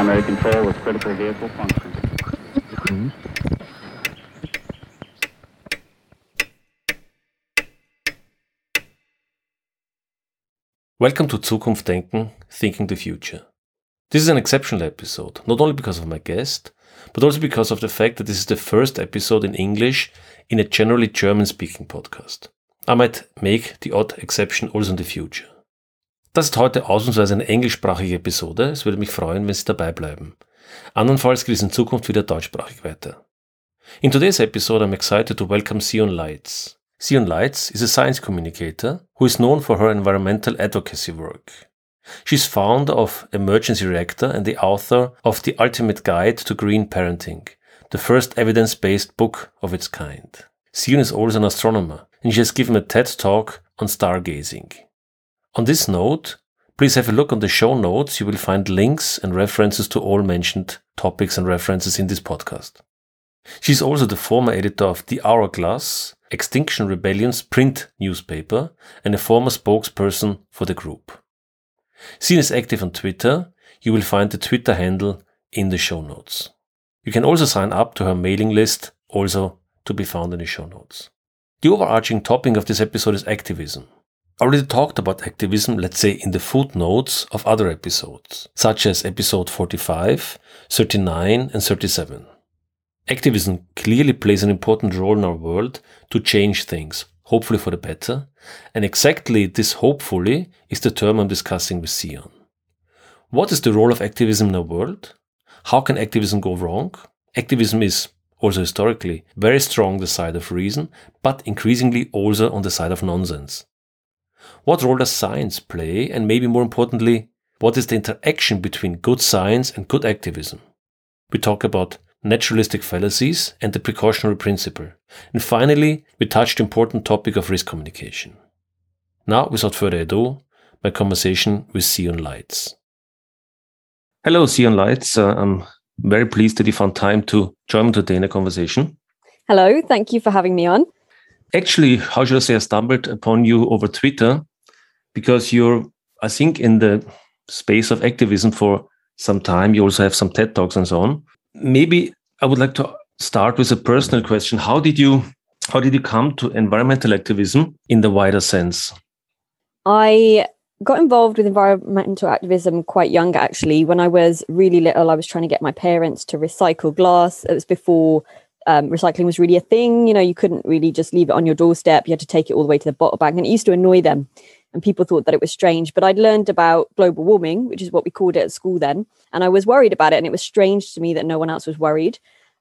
primary control with critical vehicle function. Welcome to Zukunft Denken, Thinking the Future. This is an exceptional episode, not only because of my guest, but also because of the fact that this is the first episode in English in a generally German speaking podcast. I might make the odd exception also in the future. Das ist heute ausnahmsweise eine englischsprachige Episode. Es würde mich freuen, wenn Sie dabei bleiben. Andernfalls geht es in Zukunft wieder deutschsprachig weiter. In today's episode, I'm excited to welcome Sion Lights. Sion Lights is a science communicator who is known for her environmental advocacy work. She's founder of Emergency Reactor and the author of The Ultimate Guide to Green Parenting, the first evidence-based book of its kind. Sion is also an astronomer, and she has given a TED talk on stargazing. On this note, please have a look on the show notes. You will find links and references to all mentioned topics and references in this podcast. She's also the former editor of The Hourglass, Extinction Rebellion's print newspaper, and a former spokesperson for the group. Zion is active on Twitter. You will find the Twitter handle in the show notes. You can also sign up to her mailing list, also to be found in the show notes. The overarching topic of this episode is activism. Already talked about activism, let's say, in the footnotes of other episodes, such as episode 45, 39, and 37. Activism clearly plays an important role in our world to change things, hopefully for the better, and exactly this hopefully is the term I'm discussing with Zion. What is the role of activism in our world? How can activism go wrong? Activism is also historically very strong the side of reason, but increasingly also on the side of nonsense. What role does science play? And maybe more importantly, what is the interaction between good science and good activism? We talk about naturalistic fallacies and the precautionary principle. And finally, we touched the important topic of risk communication. Now, without further ado, my conversation with Zion Lights. Hello, Zion Lights. Uh, I'm very pleased that you found time to join me today in a conversation. Hello, thank you for having me on. Actually, how should I say, I stumbled upon you over Twitter because you're, I think, in the space of activism for some time. You also have some TED Talks and so on. Maybe I would like to start with a personal question. How did you how did you come to environmental activism in the wider sense? I got involved with environmental activism quite young actually when i was really little i was trying to get my parents to recycle glass it was before um, recycling was really a thing you know you couldn't really just leave it on your doorstep. You had to take it all the way to the bottle bank. And it used to annoy them. And people thought that it was strange. But i'd learned about global warming which is what we called it at school then. And i was worried about it. And it was strange to me that no one else was worried.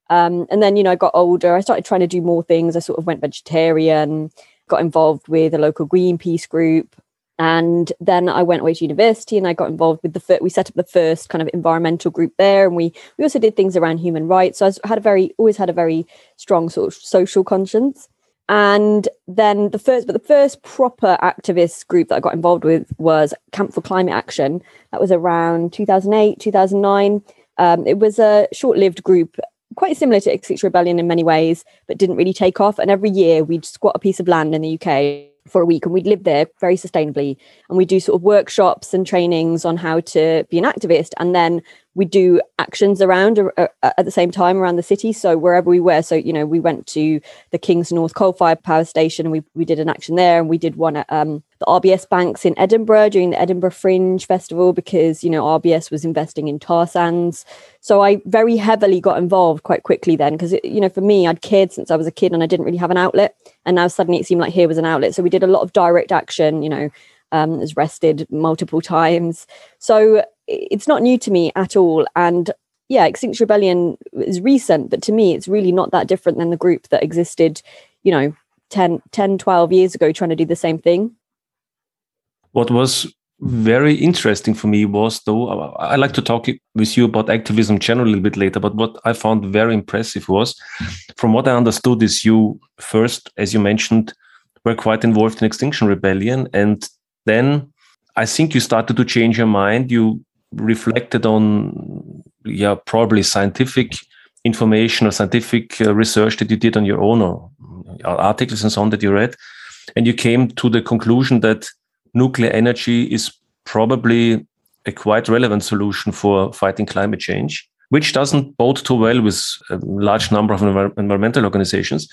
Um, and then you know i got older. I started trying to do more things. I sort of went vegetarian got involved with a local greenpeace group and then I went away to university and I got involved with the first, we set up the first kind of environmental group there. And we, we also did things around human rights. So I had a very, always had a very strong sort of social conscience. And then the first, but the first proper activist group that I got involved with was Camp for Climate Action. That was around 2008, 2009. Um, it was a short lived group, quite similar to Extinction Rebellion in many ways, but didn't really take off. And every year we'd squat a piece of land in the UK for a week and we'd live there very sustainably. And we do sort of workshops and trainings on how to be an activist. And then we do actions around uh, uh, at the same time around the city. So wherever we were so you know we went to the Kingsnorth coal fired power station and we, we did an action there. And we did one at um, the rbs banks in edinburgh during the edinburgh fringe festival because you know rbs was investing in tar sands. So i very heavily got involved quite quickly then because you know for me i'd cared since i was a kid and i didn't really have an outlet. And now suddenly it seemed like here was an outlet. So we did a lot of direct action you know um, has rested multiple times. So it's not new to me at all. And yeah, Extinction Rebellion is recent, but to me, it's really not that different than the group that existed, you know, 10, 10 12 years ago trying to do the same thing. What was very interesting for me was, though, I like to talk with you about activism generally a little bit later, but what I found very impressive was, from what I understood, is you first, as you mentioned, were quite involved in Extinction Rebellion. And then I think you started to change your mind. You reflected on yeah probably scientific information or scientific uh, research that you did on your own or articles and so on that you read and you came to the conclusion that nuclear energy is probably a quite relevant solution for fighting climate change, which doesn't bode too well with a large number of envir- environmental organizations.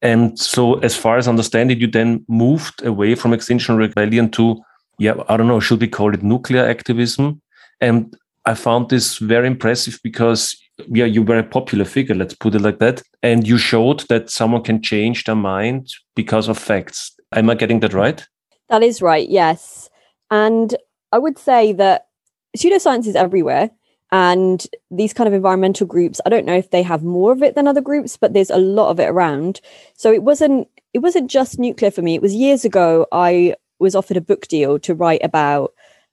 And so, as far as I understand it, you then moved away from Extinction Rebellion to, yeah, I don't know, should we call it nuclear activism? And I found this very impressive because, yeah, you were a popular figure, let's put it like that. And you showed that someone can change their mind because of facts. Am I getting that right? That is right, yes. And I would say that pseudoscience is everywhere. And these kind of environmental groups, I don't know if they have more of it than other groups, but there's a lot of it around. So it wasn't it wasn't just nuclear for me. It was years ago I was offered a book deal to write about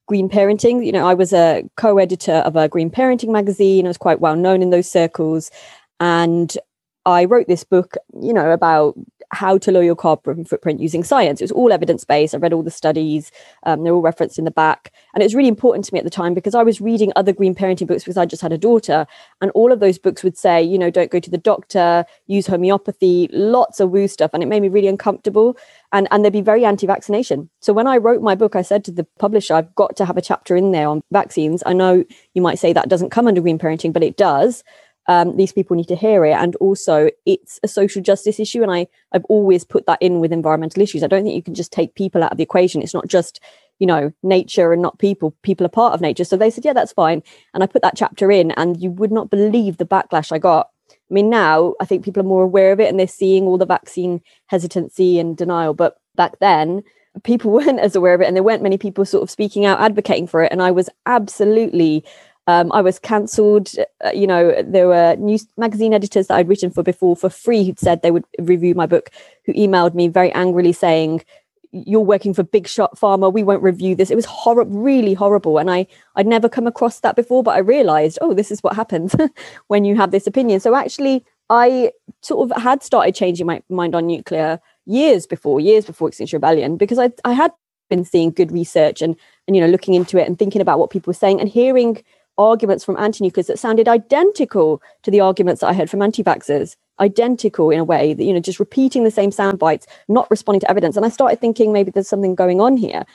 green parenting. You know, I was a co-editor of a green parenting magazine. I was quite well known in those circles. And I wrote this book, you know, about how to lower your carbon footprint using science. It was all evidence based. I read all the studies, um, they're all referenced in the back. And it was really important to me at the time because I was reading other green parenting books because I just had a daughter. And all of those books would say, you know, don't go to the doctor, use homeopathy, lots of woo stuff. And it made me really uncomfortable. And, and they'd be very anti vaccination. So when I wrote my book, I said to the publisher, I've got to have a chapter in there on vaccines. I know you might say that doesn't come under green parenting, but it does um, these people need to hear it. And also it's a social justice issue and i i've always put that in with environmental issues. I don't think you can just take people out of the equation. It's not just you know nature and not people. People are part of nature. So they said yeah that's fine. And i put that chapter in and you would not believe the backlash i got. I mean now i think people are more aware of it and they're seeing all the vaccine hesitancy and denial. But back then people weren't as aware of it and there weren't many people sort of speaking out advocating for it. And i was absolutely um, I was cancelled. Uh, you know, there were news magazine editors that I'd written for before for free who'd said they would review my book, who emailed me very angrily saying, "You're working for Big Shot Pharma. We won't review this." It was horrible, really horrible, and I I'd never come across that before. But I realised, oh, this is what happens when you have this opinion. So actually, I sort of had started changing my mind on nuclear years before, years before Extinction Rebellion, because I I had been seeing good research and and you know looking into it and thinking about what people were saying and hearing arguments from anti-nuclears that sounded identical to the arguments that I heard from anti-vaxxers, identical in a way that, you know, just repeating the same sound bites, not responding to evidence. And I started thinking maybe there's something going on here.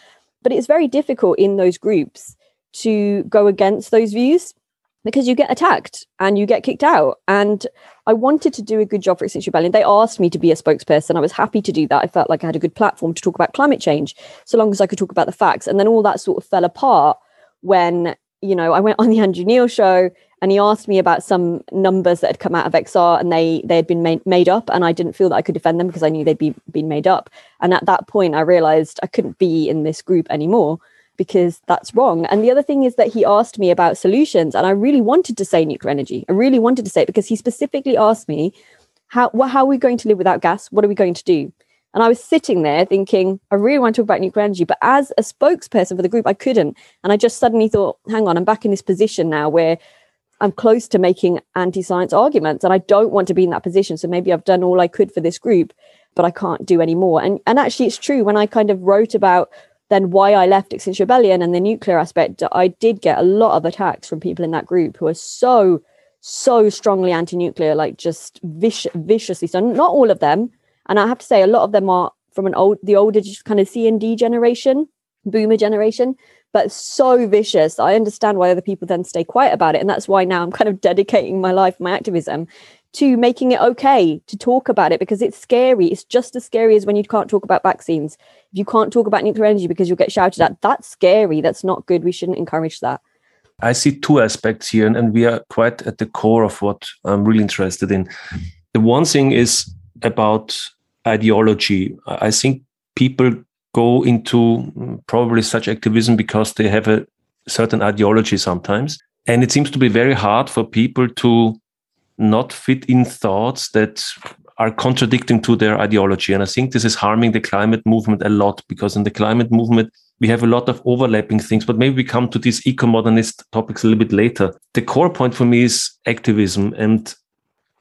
But it's very difficult in those groups to go against those views because you get attacked and you get kicked out. And I wanted to do a good job for Extinction Rebellion. They asked me to be a spokesperson. I was happy to do that. I felt like I had a good platform to talk about climate change, so long as I could talk about the facts. And then all that sort of fell apart when you know, I went on the Andrew Neil show and he asked me about some numbers that had come out of XR and they they had been made, made up and I didn't feel that I could defend them because I knew they'd be been made up. And at that point I realized I couldn't be in this group anymore because that's wrong. And the other thing is that he asked me about solutions and I really wanted to say nuclear energy. I really wanted to say it because he specifically asked me how well, how are we going to live without gas? What are we going to do? And I was sitting there thinking, I really want to talk about nuclear energy, but as a spokesperson for the group, I couldn't. And I just suddenly thought, hang on, I'm back in this position now where I'm close to making anti science arguments and I don't want to be in that position. So maybe I've done all I could for this group, but I can't do any more. And, and actually, it's true. When I kind of wrote about then why I left Extinction Rebellion and the nuclear aspect, I did get a lot of attacks from people in that group who are so, so strongly anti nuclear, like just vic- viciously. So, not all of them and I have to say, a lot of them are from an old, the older just kind of C and D generation, boomer generation, but so vicious. I understand why other people then stay quiet about it. And that's why now I'm kind of dedicating my life, my activism to making it okay to talk about it because it's scary. It's just as scary as when you can't talk about vaccines. If you can't talk about nuclear energy because you'll get shouted at, that's scary. That's not good. We shouldn't encourage that. I see two aspects here, and we are quite at the core of what I'm really interested in. Mm-hmm. The one thing is about ideology. I think people go into probably such activism because they have a certain ideology sometimes. And it seems to be very hard for people to not fit in thoughts that are contradicting to their ideology. And I think this is harming the climate movement a lot because in the climate movement, we have a lot of overlapping things, but maybe we come to these eco-modernist topics a little bit later. The core point for me is activism. And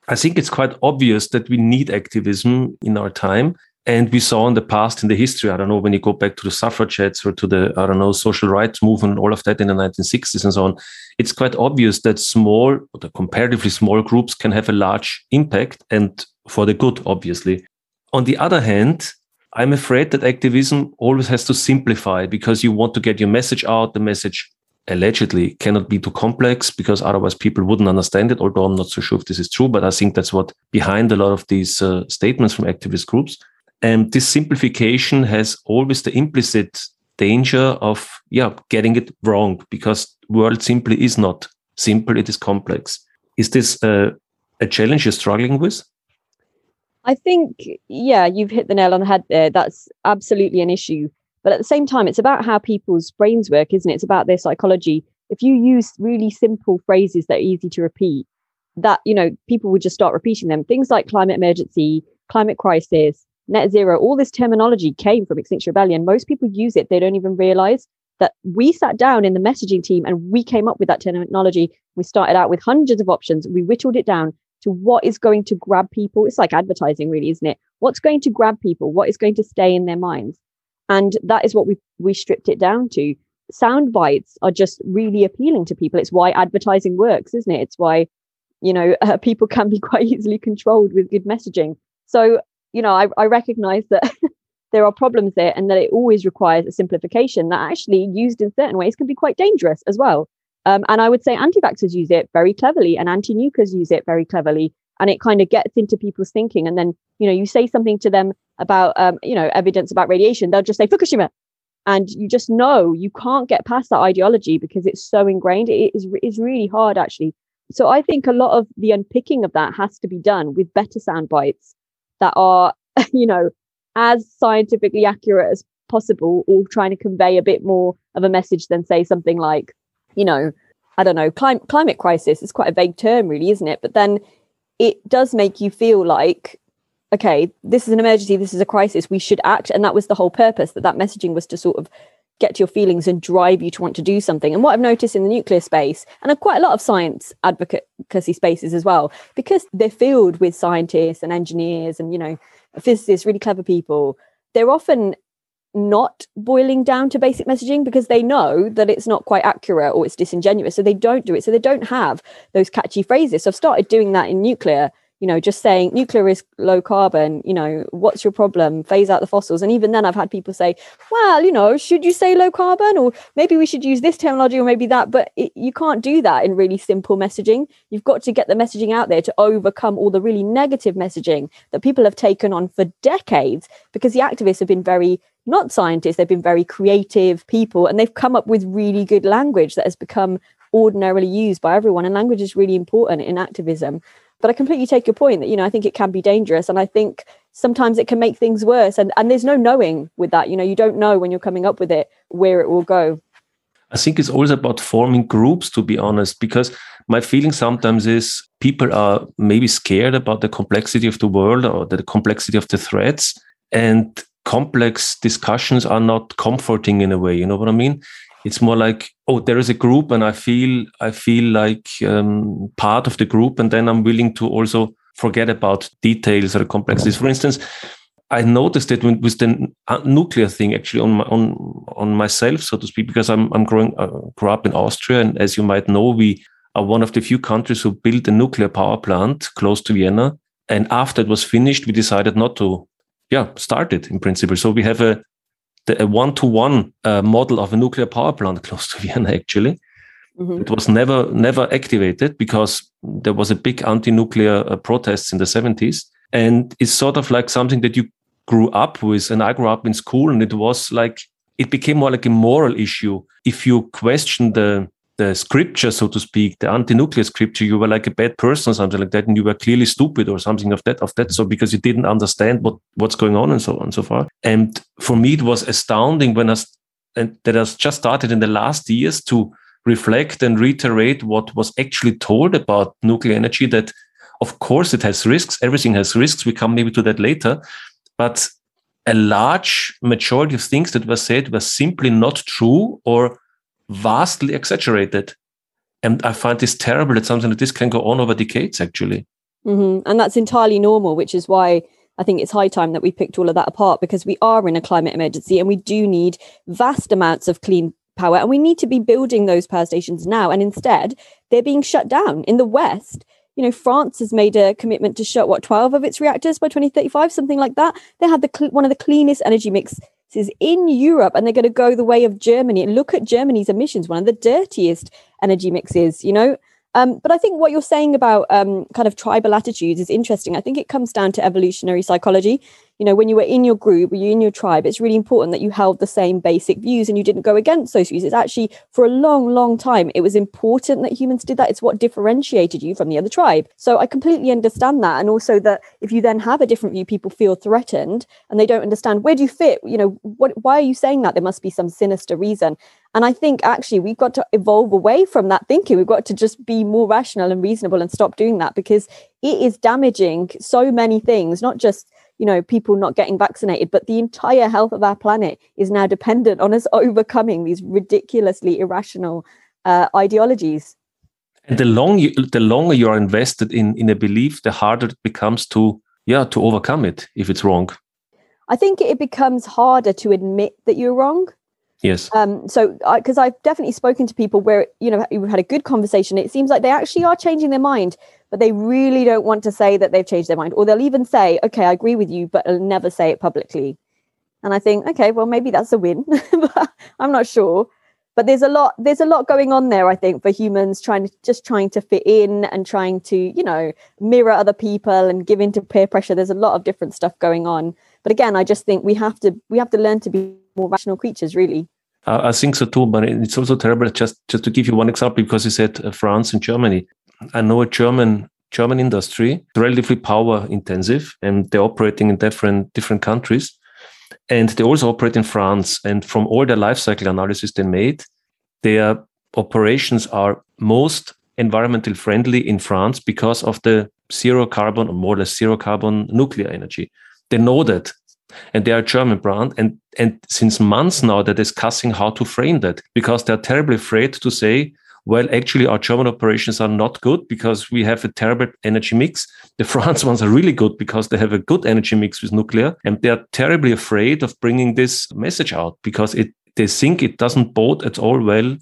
I think it's quite obvious that we need activism in our time. And we saw in the past, in the history, I don't know, when you go back to the suffragettes or to the, I don't know, social rights movement, all of that in the 1960s and so on, it's quite obvious that small, or comparatively small groups can have a large impact and for the good, obviously. On the other hand, I'm afraid that activism always has to simplify because you want to get your message out. The message allegedly cannot be too complex because otherwise people wouldn't understand it. Although I'm not so sure if this is true, but I think that's what behind a lot of these uh, statements from activist groups. And this simplification has always the implicit danger of yeah getting it wrong because world simply is not simple; it is complex. Is this a, a challenge you're struggling with? I think, yeah, you've hit the nail on the head there. That's absolutely an issue. But at the same time, it's about how people's brains work, isn't it? It's about their psychology. If you use really simple phrases that are easy to repeat, that, you know, people would just start repeating them. Things like climate emergency, climate crisis, net zero, all this terminology came from Extinction Rebellion. Most people use it, they don't even realize that we sat down in the messaging team and we came up with that terminology. We started out with hundreds of options. We whittled it down to what is going to grab people. It's like advertising, really, isn't it? What's going to grab people? What is going to stay in their minds? And that is what we we stripped it down to. Sound bites are just really appealing to people. It's why advertising works, isn't it? It's why you know uh, people can be quite easily controlled with good messaging. So you know, I, I recognize that there are problems there, and that it always requires a simplification that actually used in certain ways can be quite dangerous as well. Um, and I would say anti-vaxxers use it very cleverly and anti-nukers use it very cleverly. And it kind of gets into people's thinking. And then, you know, you say something to them about, um, you know, evidence about radiation, they'll just say Fukushima. And you just know you can't get past that ideology because it's so ingrained. It is it's really hard, actually. So I think a lot of the unpicking of that has to be done with better sound bites that are, you know, as scientifically accurate as possible or trying to convey a bit more of a message than say something like you know, I don't know, clim- climate crisis is quite a vague term, really, isn't it? But then it does make you feel like, okay, this is an emergency, this is a crisis, we should act. And that was the whole purpose that that messaging was to sort of get to your feelings and drive you to want to do something. And what I've noticed in the nuclear space, and quite a lot of science advocacy spaces as well, because they're filled with scientists and engineers and, you know, physicists, really clever people, they're often not boiling down to basic messaging because they know that it's not quite accurate or it's disingenuous. So they don't do it. So they don't have those catchy phrases. So I've started doing that in nuclear you know, just saying nuclear is low carbon, you know, what's your problem? Phase out the fossils. And even then I've had people say, well, you know, should you say low carbon or maybe we should use this terminology or maybe that. But it, you can't do that in really simple messaging. You've got to get the messaging out there to overcome all the really negative messaging that people have taken on for decades because the activists have been very not scientists, they've been very creative people and they've come up with really good language that has become ordinarily used by everyone. And language is really important in activism. But I completely take your point that, you know, I think it can be dangerous. And I think sometimes it can make things worse. And, and there's no knowing with that. You know, you don't know when you're coming up with it where it will go. I think it's always about forming groups, to be honest, because my feeling sometimes is people are maybe scared about the complexity of the world or the complexity of the threats. And complex discussions are not comforting in a way. You know what I mean? It's more like oh there is a group and i feel i feel like um, part of the group. And then i'm willing to also forget about details or complexities for instance i noticed it with the uh, nuclear thing actually on my on on myself so to speak because i'm i'm growing uh, grew up in austria. And as you might know we are one of the few countries who built a nuclear power plant close to vienna. And after it was finished we decided not to yeah start it in principle. So we have a the, a one-to-one uh, model of a nuclear power plant close to Vienna. Actually, mm-hmm. it was never never activated because there was a big anti-nuclear uh, protests in the 70s, and it's sort of like something that you grew up with. And I grew up in school, and it was like it became more like a moral issue if you question the the scripture, so to speak, the anti-nuclear scripture, you were like a bad person or something like that, and you were clearly stupid or something of that of that. So because you didn't understand what what's going on and so on and so far. And for me, it was astounding when I and that has just started in the last years to reflect and reiterate what was actually told about nuclear energy. That of course it has risks. Everything has risks. We come maybe to that later, but a large majority of things that were said were simply not true or vastly exaggerated. And I find this terrible that something like this can go on over decades, actually. Mm-hmm. And that's entirely normal, which is why I think it's high time that we picked all of that apart because we are in a climate emergency and we do need vast amounts of clean power. And we need to be building those power stations now. And instead, they're being shut down. In the West, you know, France has made a commitment to shut what 12 of its reactors by 2035, something like that. They have the cl- one of the cleanest energy mix is in Europe and they're going to go the way of Germany. And look at Germany's emissions, one of the dirtiest energy mixes, you know. Um, but I think what you're saying about um, kind of tribal attitudes is interesting. I think it comes down to evolutionary psychology you know when you were in your group or you in your tribe it's really important that you held the same basic views and you didn't go against those views. It's actually for a long long time it was important that humans did that. It's what differentiated you from the other tribe. So i completely understand that. And also that if you then have a different view people feel threatened and they don't understand where do you fit? You know what why are you saying that? There must be some sinister reason. And I think actually we've got to evolve away from that thinking. We've got to just be more rational and reasonable and stop doing that because it is damaging so many things, not just you know people not getting vaccinated but the entire health of our planet is now dependent on us overcoming these ridiculously irrational uh, ideologies and the long the longer you are invested in in a belief the harder it becomes to yeah to overcome it if it's wrong i think it becomes harder to admit that you're wrong Yes. Um, so, because I've definitely spoken to people where you know we've had a good conversation. It seems like they actually are changing their mind, but they really don't want to say that they've changed their mind, or they'll even say, "Okay, I agree with you," but they'll never say it publicly. And I think, okay, well, maybe that's a win. I'm not sure, but there's a lot. There's a lot going on there. I think for humans trying to just trying to fit in and trying to, you know, mirror other people and give into peer pressure. There's a lot of different stuff going on. But again, I just think we have to we have to learn to be more rational creatures, really. I think so too, but it's also terrible. Just just to give you one example, because you said uh, France and Germany. I know a German German industry, relatively power intensive, and they're operating in different different countries, and they also operate in France. And from all the life cycle analysis they made, their operations are most environmental friendly in France because of the zero carbon or more or less zero carbon nuclear energy. They know that and they are a German brand. And and since months now, they're discussing how to frame that because they're terribly afraid to say, well, actually, our German operations are not good because we have a terrible energy mix. The France ones are really good because they have a good energy mix with nuclear, and they are terribly afraid of bringing this message out because it they think it doesn't bode at all well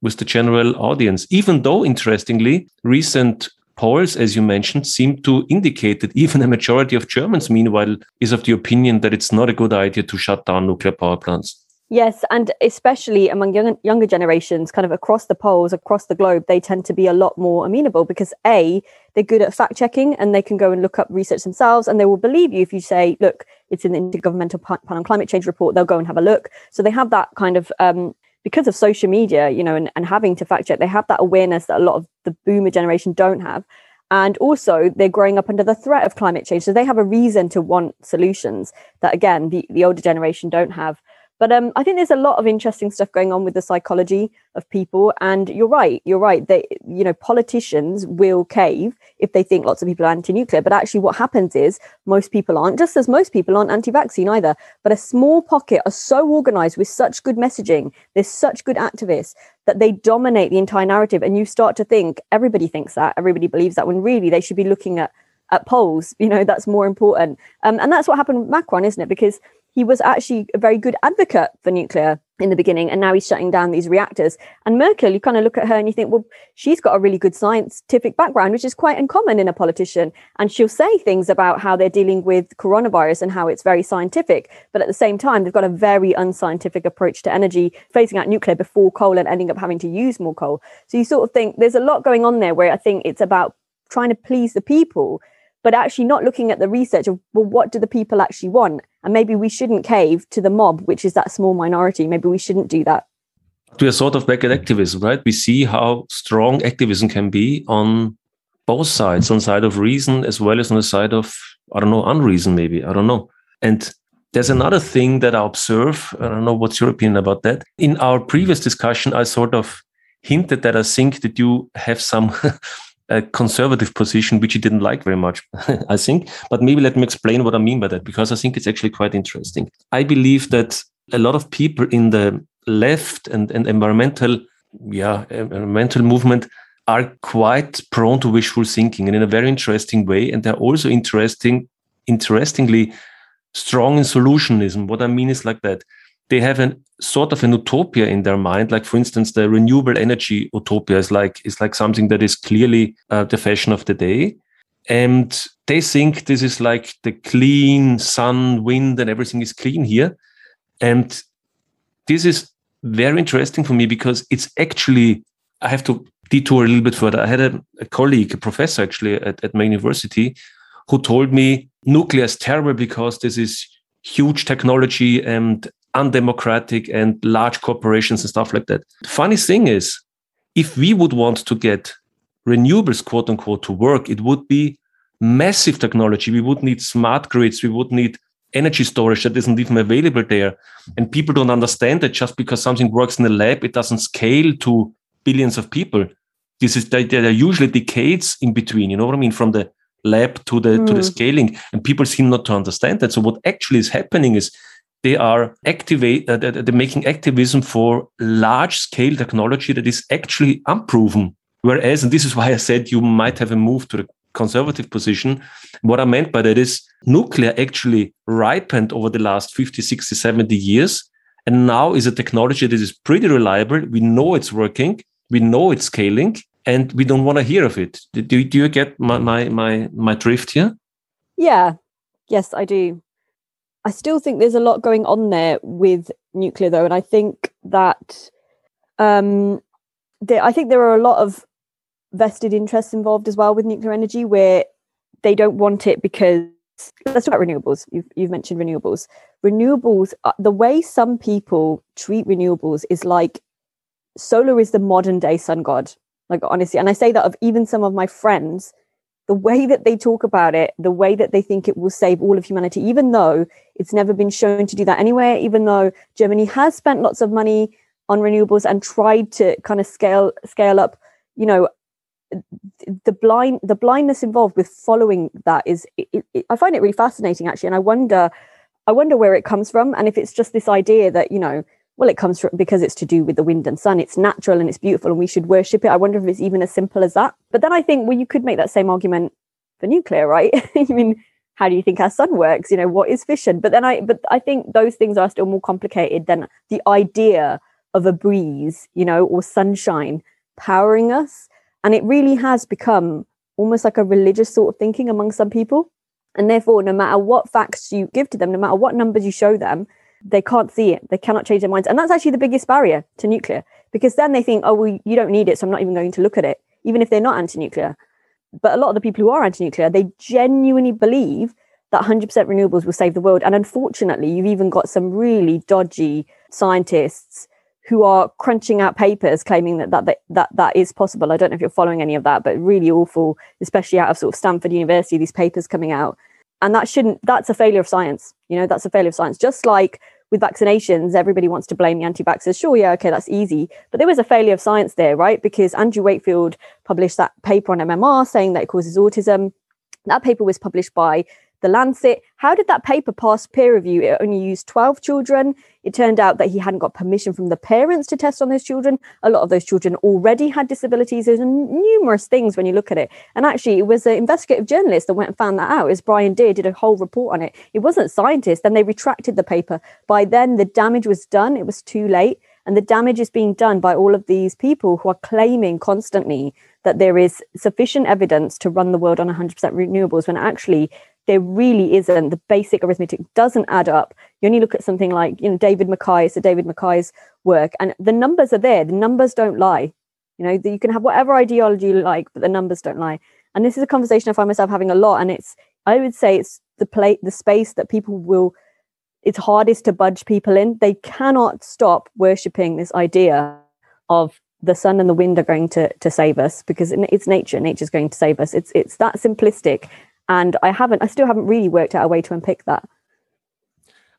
with the general audience. Even though, interestingly, recent polls, as you mentioned, seem to indicate that even a majority of Germans, meanwhile, is of the opinion that it's not a good idea to shut down nuclear power plants. Yes, and especially among young, younger generations, kind of across the polls, across the globe, they tend to be a lot more amenable because A, they're good at fact checking and they can go and look up research themselves and they will believe you if you say, look, it's in the Intergovernmental Panel on Climate Change report, they'll go and have a look. So they have that kind of um, because of social media, you know, and, and having to fact check, they have that awareness that a lot of the boomer generation don't have. And also, they're growing up under the threat of climate change. So they have a reason to want solutions that, again, the, the older generation don't have. But um, I think there's a lot of interesting stuff going on with the psychology of people. And you're right, you're right. They, you know, politicians will cave if they think lots of people are anti-nuclear. But actually, what happens is most people aren't, just as most people aren't anti-vaccine either. But a small pocket are so organized with such good messaging, there's such good activists that they dominate the entire narrative. And you start to think everybody thinks that, everybody believes that, when really they should be looking at at polls. You know, that's more important. Um, and that's what happened with Macron, isn't it? Because he was actually a very good advocate for nuclear in the beginning and now he's shutting down these reactors. And merkel you kind of look at her and you think well she's got a really good scientific background which is quite uncommon in a politician. And she'll say things about how they're dealing with coronavirus and how it's very scientific but at the same time they've got a very unscientific approach to energy phasing out nuclear before coal and ending up having to use more coal. So you sort of think there's a lot going on there where i think it's about trying to please the people but actually not looking at the research of well what do the people actually want and maybe we shouldn't cave to the mob which is that small minority. Maybe we shouldn't do that. We are sort of back at activism right? We see how strong activism can be on both sides on side of reason as well as on the side of i don't know unreason maybe i don't know. And there's another thing that i observe i don't know what's your opinion about that. In our previous discussion i sort of hinted that i think that you have some a conservative position, which he didn't like very much, I think. But maybe let me explain what I mean by that, because I think it's actually quite interesting. I believe that a lot of people in the left and, and environmental, yeah, environmental movement are quite prone to wishful thinking and in a very interesting way. And they're also interesting, interestingly strong in solutionism. What I mean is like that they have a sort of an utopia in their mind. Like for instance, the renewable energy utopia is like is like something that is clearly uh, the fashion of the day, and they think this is like the clean sun, wind, and everything is clean here. And this is very interesting for me because it's actually, I have to detour a little bit further. I had a, a colleague, a professor actually at, at my university, who told me nuclear is terrible because this is huge technology and undemocratic and large corporations and stuff like that. The funny thing is, if we would want to get renewables, quote unquote, to work, it would be massive technology. We would need smart grids. We would need energy storage that isn't even available there. And people don't understand that just because something works in the lab, it doesn't scale to billions of people. This is there are usually decades in between. You know what I mean? From the lab to the mm. to the hmm. scaling, and people seem not to understand that. So what actually is happening is they are activate uh, they're making activism for large scale technology that is actually unproven. Whereas, and this is why I said you might have a move to the conservative position. What I meant by that is nuclear actually ripened over the last 50, 60, 70 years. And now is a technology that is pretty reliable. We know it's working. We know it's scaling and we don't want to hear of it. Do, do you get my, my, my, my drift here? Yeah. Yes, I do. I still think there's a lot going on there with nuclear though. And I think that um, there, I think there are a lot of vested interests involved as well with nuclear energy where they don't want it because let's talk about renewables you've, you've mentioned renewables renewables uh, the way some people treat renewables is like solar is the modern day sun god like honestly and i say that of even some of my friends the way that they talk about it the way that they think it will save all of humanity even though it's never been shown to do that anywhere even though germany has spent lots of money on renewables and tried to kind of scale scale up you know the blind the blindness involved with following that is it, it, i find it really fascinating actually and i wonder i wonder where it comes from and if it's just this idea that you know well it comes from because it's to do with the wind and sun. It's natural and it's beautiful and we should worship it. I wonder if it's even as simple as that. But then i think well you could make that same argument for nuclear right? I mean how do you think our sun works? You know what is fission? But then i but i think those things are still more complicated than the idea of a breeze you know or sunshine powering us. And it really has become almost like a religious sort of thinking among some people. And therefore, no matter what facts you give to them, no matter what numbers you show them, they can't see it. They cannot change their minds. And that's actually the biggest barrier to nuclear because then they think, oh, well, you don't need it. So I'm not even going to look at it, even if they're not anti nuclear. But a lot of the people who are anti nuclear, they genuinely believe that 100% renewables will save the world. And unfortunately, you've even got some really dodgy scientists who are crunching out papers claiming that that, that that is possible. I don't know if you're following any of that, but really awful, especially out of sort of Stanford University, these papers coming out. And that shouldn't, that's a failure of science. You know, that's a failure of science. Just like with vaccinations, everybody wants to blame the anti vaxxers. Sure, yeah, okay, that's easy. But there was a failure of science there, right? Because Andrew Wakefield published that paper on MMR saying that it causes autism. That paper was published by the Lancet. How did that paper pass peer review? It only used 12 children. It turned out that he hadn't got permission from the parents to test on those children. A lot of those children already had disabilities. There's numerous things when you look at it. And actually, it was an investigative journalist that went and found that out. As Brian Deer did a whole report on it. It wasn't scientists. Then they retracted the paper. By then, the damage was done. It was too late. And the damage is being done by all of these people who are claiming constantly that there is sufficient evidence to run the world on 100% renewables when actually there really isn't. The basic arithmetic doesn't add up. You only look at something like, you know, David MacKay, so David MacKay's work, and the numbers are there. The numbers don't lie. You know, you can have whatever ideology you like, but the numbers don't lie. And this is a conversation I find myself having a lot. And it's, I would say it's the plate, the space that people will, it's hardest to budge people in. They cannot stop worshipping this idea of the sun and the wind are going to to save us because it's nature nature's going to save us it's it's that simplistic and i haven't i still haven't really worked out a way to unpick that.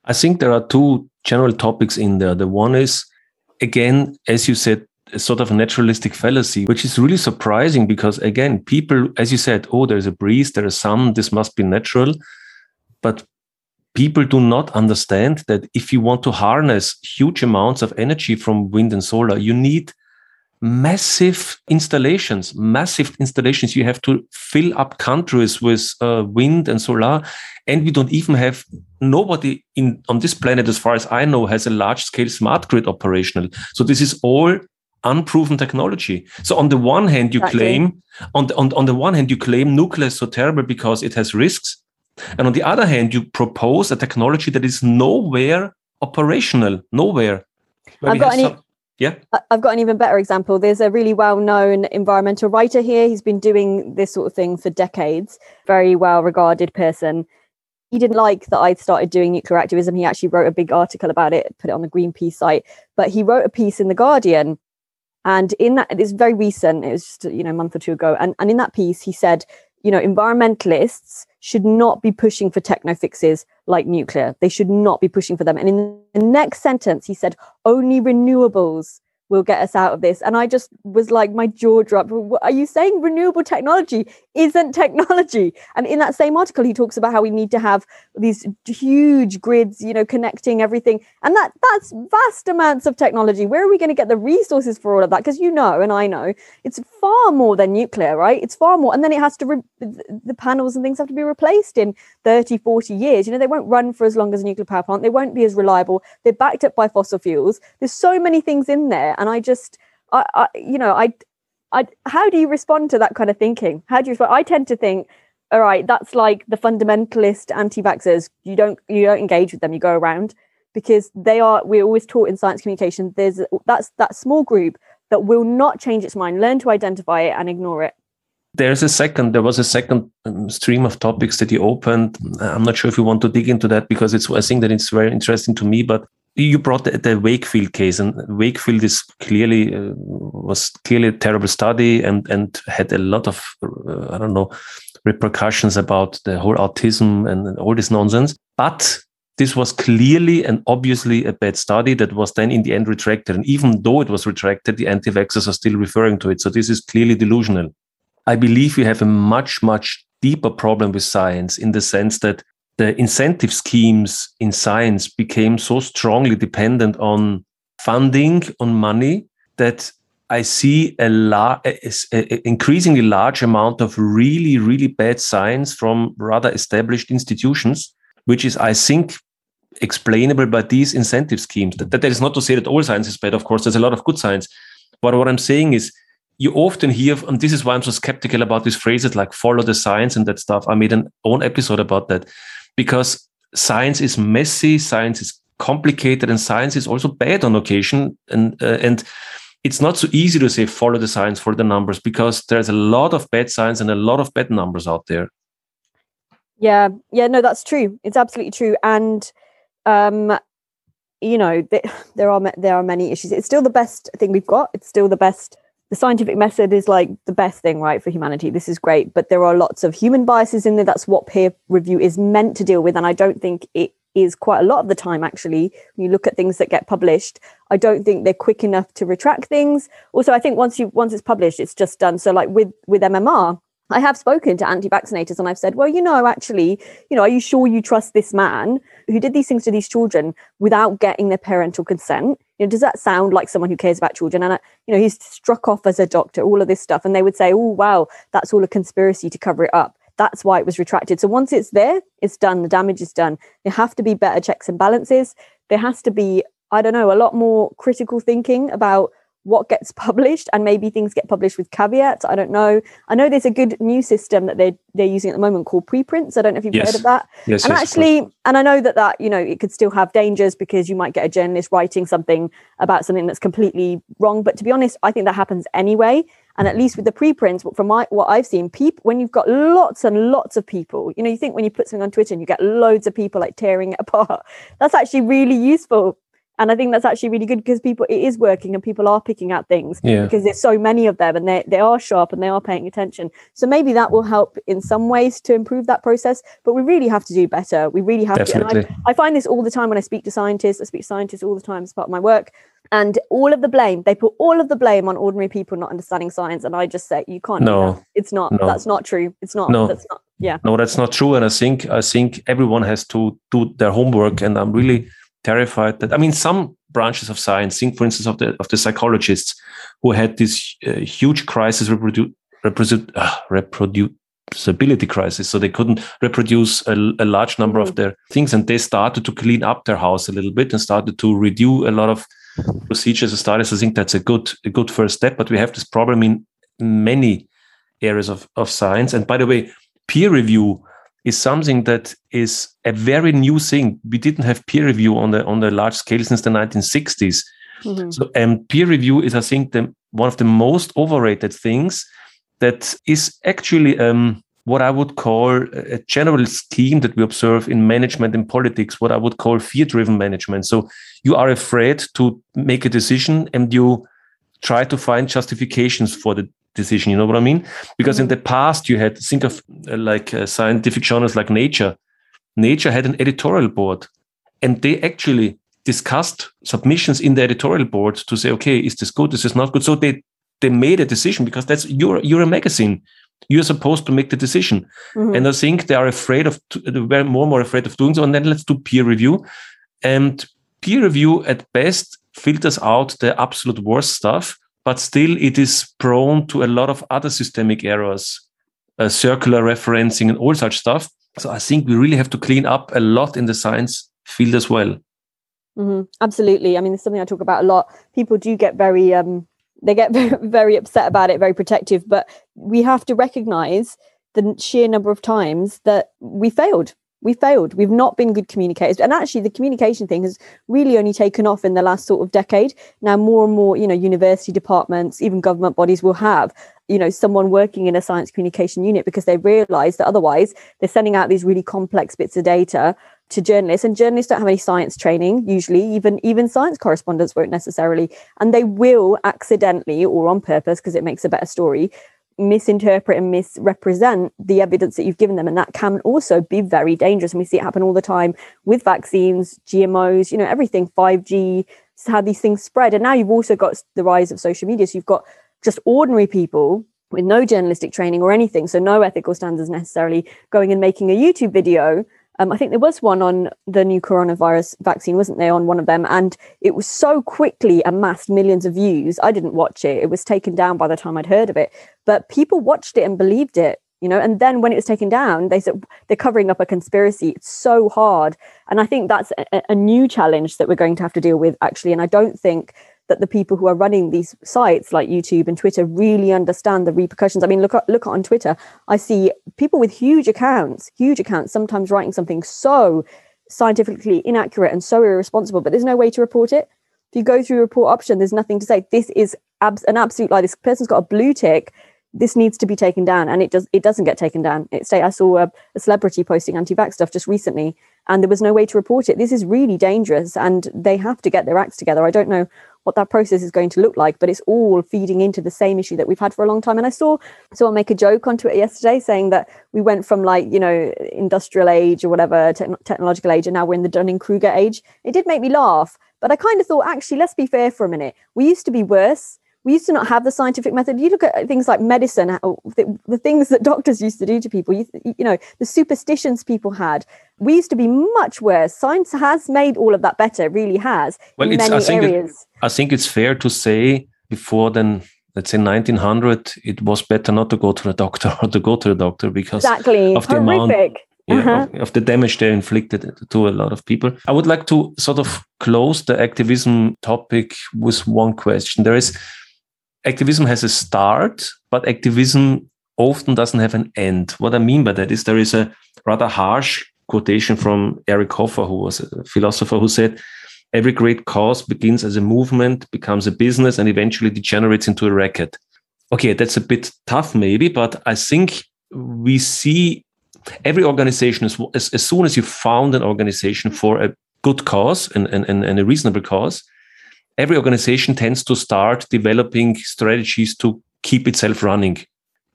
I think there are two general topics in there. The one is again as you said a sort of naturalistic fallacy which is really surprising because again people as you said oh there's a breeze there is sun this must be natural. But people do not understand that if you want to harness huge amounts of energy from wind and solar you need massive installations, massive installations. You have to fill up countries with uh, wind and solar, and we don't even have nobody in on this planet, as far as I know, has a large scale smart grid operational. So this is all unproven technology. So on the one hand, you exactly. claim on the, on, on the one hand you claim nuclear is so terrible because it has risks, and on the other hand, you propose a technology that is nowhere operational nowhere. I've got have an some- yeah. I've got an even better example. There's a really well known environmental writer here. He's been doing this sort of thing for decades, very well regarded person. He didn't like that I'd started doing nuclear activism. He actually wrote a big article about it, put it on the Greenpeace site. But he wrote a piece in The Guardian. And in that, it's very recent, it was just you know, a month or two ago. And, and in that piece, he said, you know, environmentalists should not be pushing for techno fixes like nuclear. They should not be pushing for them. And in the next sentence, he said, only renewables will get us out of this. And I just was like, my jaw dropped. Are you saying renewable technology isn't technology? And in that same article, he talks about how we need to have these huge grids, you know, connecting everything. And that that's vast amounts of technology. Where are we going to get the resources for all of that? Because you know, and I know, it's far more than nuclear, right? It's far more. And then it has to, re- the the panels and things have to be replaced in 30, 40 years. You know, they won't run for as long as a nuclear power plant. They won't be as reliable. They're backed up by fossil fuels. There's so many things in there. And I just, I, I you know, I, I, how do you respond to that kind of thinking? How do you respond? I tend to think, all right, that's like the fundamentalist anti-vaxxers. You don't, you don't engage with them. You go around because they are. We're always taught in science communication. There's that's that small group that will not change its mind, learn to identify it and ignore it. there's a second there was a second um, stream of topics that you opened i'm not sure if you want to dig into that because it's i think that it's very interesting to me but you brought the, the wakefield case and wakefield is clearly uh, was clearly a terrible study and and had a lot of uh, i don't know repercussions about the whole autism and all this nonsense. But this was clearly and obviously a bad study that was then in the end retracted. And even though it was retracted the anti-vaxxers are still referring to it. So this is clearly delusional. I believe we have a much, much deeper problem with science in the sense that the incentive schemes in science became so strongly dependent on funding, on money, that I see a, la- a- a- increasingly large amount of really, really bad science from rather established institutions, which is, I think, explainable by these incentive schemes. That, that is not to say that all science is bad. Of course, there's a lot of good science. But what I'm saying is, you often hear, and this is why I'm so skeptical about these phrases like follow the science and that stuff. I made an own episode about that because science is messy, science is complicated, and science is also bad on occasion. And uh, and it's not so easy to say follow the science for the numbers because there's a lot of bad science and a lot of bad numbers out there. Yeah, yeah, no, that's true. It's absolutely true, and um, you know, th- there are there are many issues. It's still the best thing we've got. It's still the best. The scientific method is like the best thing, right, for humanity. This is great, but there are lots of human biases in there. That's what peer review is meant to deal with, and I don't think it is quite a lot of the time. Actually, when you look at things that get published, I don't think they're quick enough to retract things. Also, I think once you once it's published, it's just done. So, like with with MMR, I have spoken to anti-vaccinators and I've said, well, you know, actually, you know, are you sure you trust this man who did these things to these children without getting their parental consent? You know, does that sound like someone who cares about children? And, uh, you know, he's struck off as a doctor, all of this stuff. And they would say, oh, wow, that's all a conspiracy to cover it up. That's why it was retracted. So once it's there, it's done. The damage is done. There have to be better checks and balances. There has to be, I don't know, a lot more critical thinking about what gets published and maybe things get published with caveats i don't know. I know there's a good new system that they're they're using at the moment called preprints. I don't know if you've Yes. heard of that. Yes, and yes, actually and i know that that you know it could still have dangers because you might get a journalist writing something about something that's completely wrong. But to be honest i think that happens anyway. And at least with the preprints from my what i've seen people when you've got lots and lots of people you know you think when you put something on twitter and you get loads of people like tearing it apart that's actually really useful and I think that's actually really good because people it is working and people are picking out things Yeah. because there's so many of them and they they are sharp and they are paying attention. So maybe that will help in some ways to improve that process. But we really have to do better. We really have to. Definitely. And I, I find this all the time when I speak to scientists. I speak to scientists all the time as part of my work. And all of the blame, they put all of the blame on ordinary people not understanding science. And I just say, you can't. No. it's not. No. That's not true. It's not. No. That's not. Yeah. No, that's not true. And I think I think everyone has to do their homework. And I'm really terrified that I mean some branches of science, think for instance of the of the psychologists who had this uh, huge crisis reprodu- reprodu- uh, reproducibility crisis, so they couldn't reproduce a, a large number of their things, and they started to clean up their house a little bit and started to redo a lot of procedures and studies. I think that's a good a good first step. But we have this problem in many areas of, of science. And by the way, peer review is something that is a very new thing. We didn't have peer review on the on the large scale since the 1960s. Mm-hmm. So, um, peer review is, I think, the, one of the most overrated things that is actually um, what I would call a general scheme that we observe in management and politics, what I would call fear driven management. So you are afraid to make a decision and you try to find justifications for the decision. You know what I mean? Because in mm-hmm. the past, you had, think of uh, like uh, scientific journals like Nature. Nature had an editorial board and they actually discussed submissions in the editorial board to say, okay, is this good? Is this not good? So they they made a decision because that's you're you're a magazine you're supposed to make the decision mm-hmm. and i think they are afraid of they're more and more afraid of doing so and then let's do peer review and peer review at best filters out the absolute worst stuff but still it is prone to a lot of other systemic errors uh, circular referencing and all such stuff so i think we really have to clean up a lot in the science field as well mm-hmm. absolutely i mean it's something i talk about a lot people do get very um they get very, very upset about it, very protective. But we have to recognize the sheer number of times that we failed. We failed. We've not been good communicators. And actually, the communication thing has really only taken off in the last sort of decade. Now, more and more, you know, university departments, even government bodies will have, you know, someone working in a science communication unit because they realize that otherwise they're sending out these really complex bits of data to journalists and journalists don't have any science training usually even even science correspondents won't necessarily and they will accidentally or on purpose because it makes a better story misinterpret and misrepresent the evidence that you've given them. And that can also be very dangerous. And we see it happen all the time with vaccines gmos you know everything 5g how these things spread. And now you've also got the rise of social media. So you've got just ordinary people with no journalistic training or anything. So no ethical standards necessarily going and making a youtube video um, I think there was one on the new coronavirus vaccine, wasn't there, on one of them? And it was so quickly amassed millions of views. I didn't watch it. It was taken down by the time I'd heard of it. But people watched it and believed it, you know. And then when it was taken down, they said they're covering up a conspiracy. It's so hard. And I think that's a, a new challenge that we're going to have to deal with, actually. And I don't think that the people who are running these sites like YouTube and Twitter really understand the repercussions. I mean, look look on Twitter. I see people with huge accounts, huge accounts, sometimes writing something so scientifically inaccurate and so irresponsible, but there's no way to report it. If you go through report option, there's nothing to say. This is an absolute lie. This person's got a blue tick. This needs to be taken down, and it does. It doesn't get taken down. It say I saw a, a celebrity posting anti-vax stuff just recently, and there was no way to report it. This is really dangerous, and they have to get their acts together. I don't know what that process is going to look like but it's all feeding into the same issue that we've had for a long time. And i saw someone make a joke onto it yesterday saying that we went from like you know industrial age or whatever te- technological age and now we're in the dunning-kruger age. It did make me laugh but i kind of thought actually let's be fair for a minute. We used to be worse we used to not have the scientific method. You look at things like medicine, the, the things that doctors used to do to people, you, you, know, the superstitions people had. We used to be much worse. Science has made all of that better, really has. Well, in many I think areas. It, I think it's fair to say before then, let's say 1900, it was better not to go to the doctor or to go to the doctor because exactly. of the Horrific. amount yeah, uh-huh. of, of, the damage they inflicted to a lot of people. I would like to sort of close the activism topic with one question. There is activism has a start, but activism often doesn't have an end. What I mean by that is there is a rather harsh quotation from Eric Hoffer, who was a philosopher, who said, Every great cause begins as a movement, becomes a business, and eventually degenerates into a racket. Okay, that's a bit tough, maybe, but I think we see every organization, as, as, as soon as you found an organization for a good cause and, and, and a reasonable cause, every organization tends to start developing strategies to keep itself running.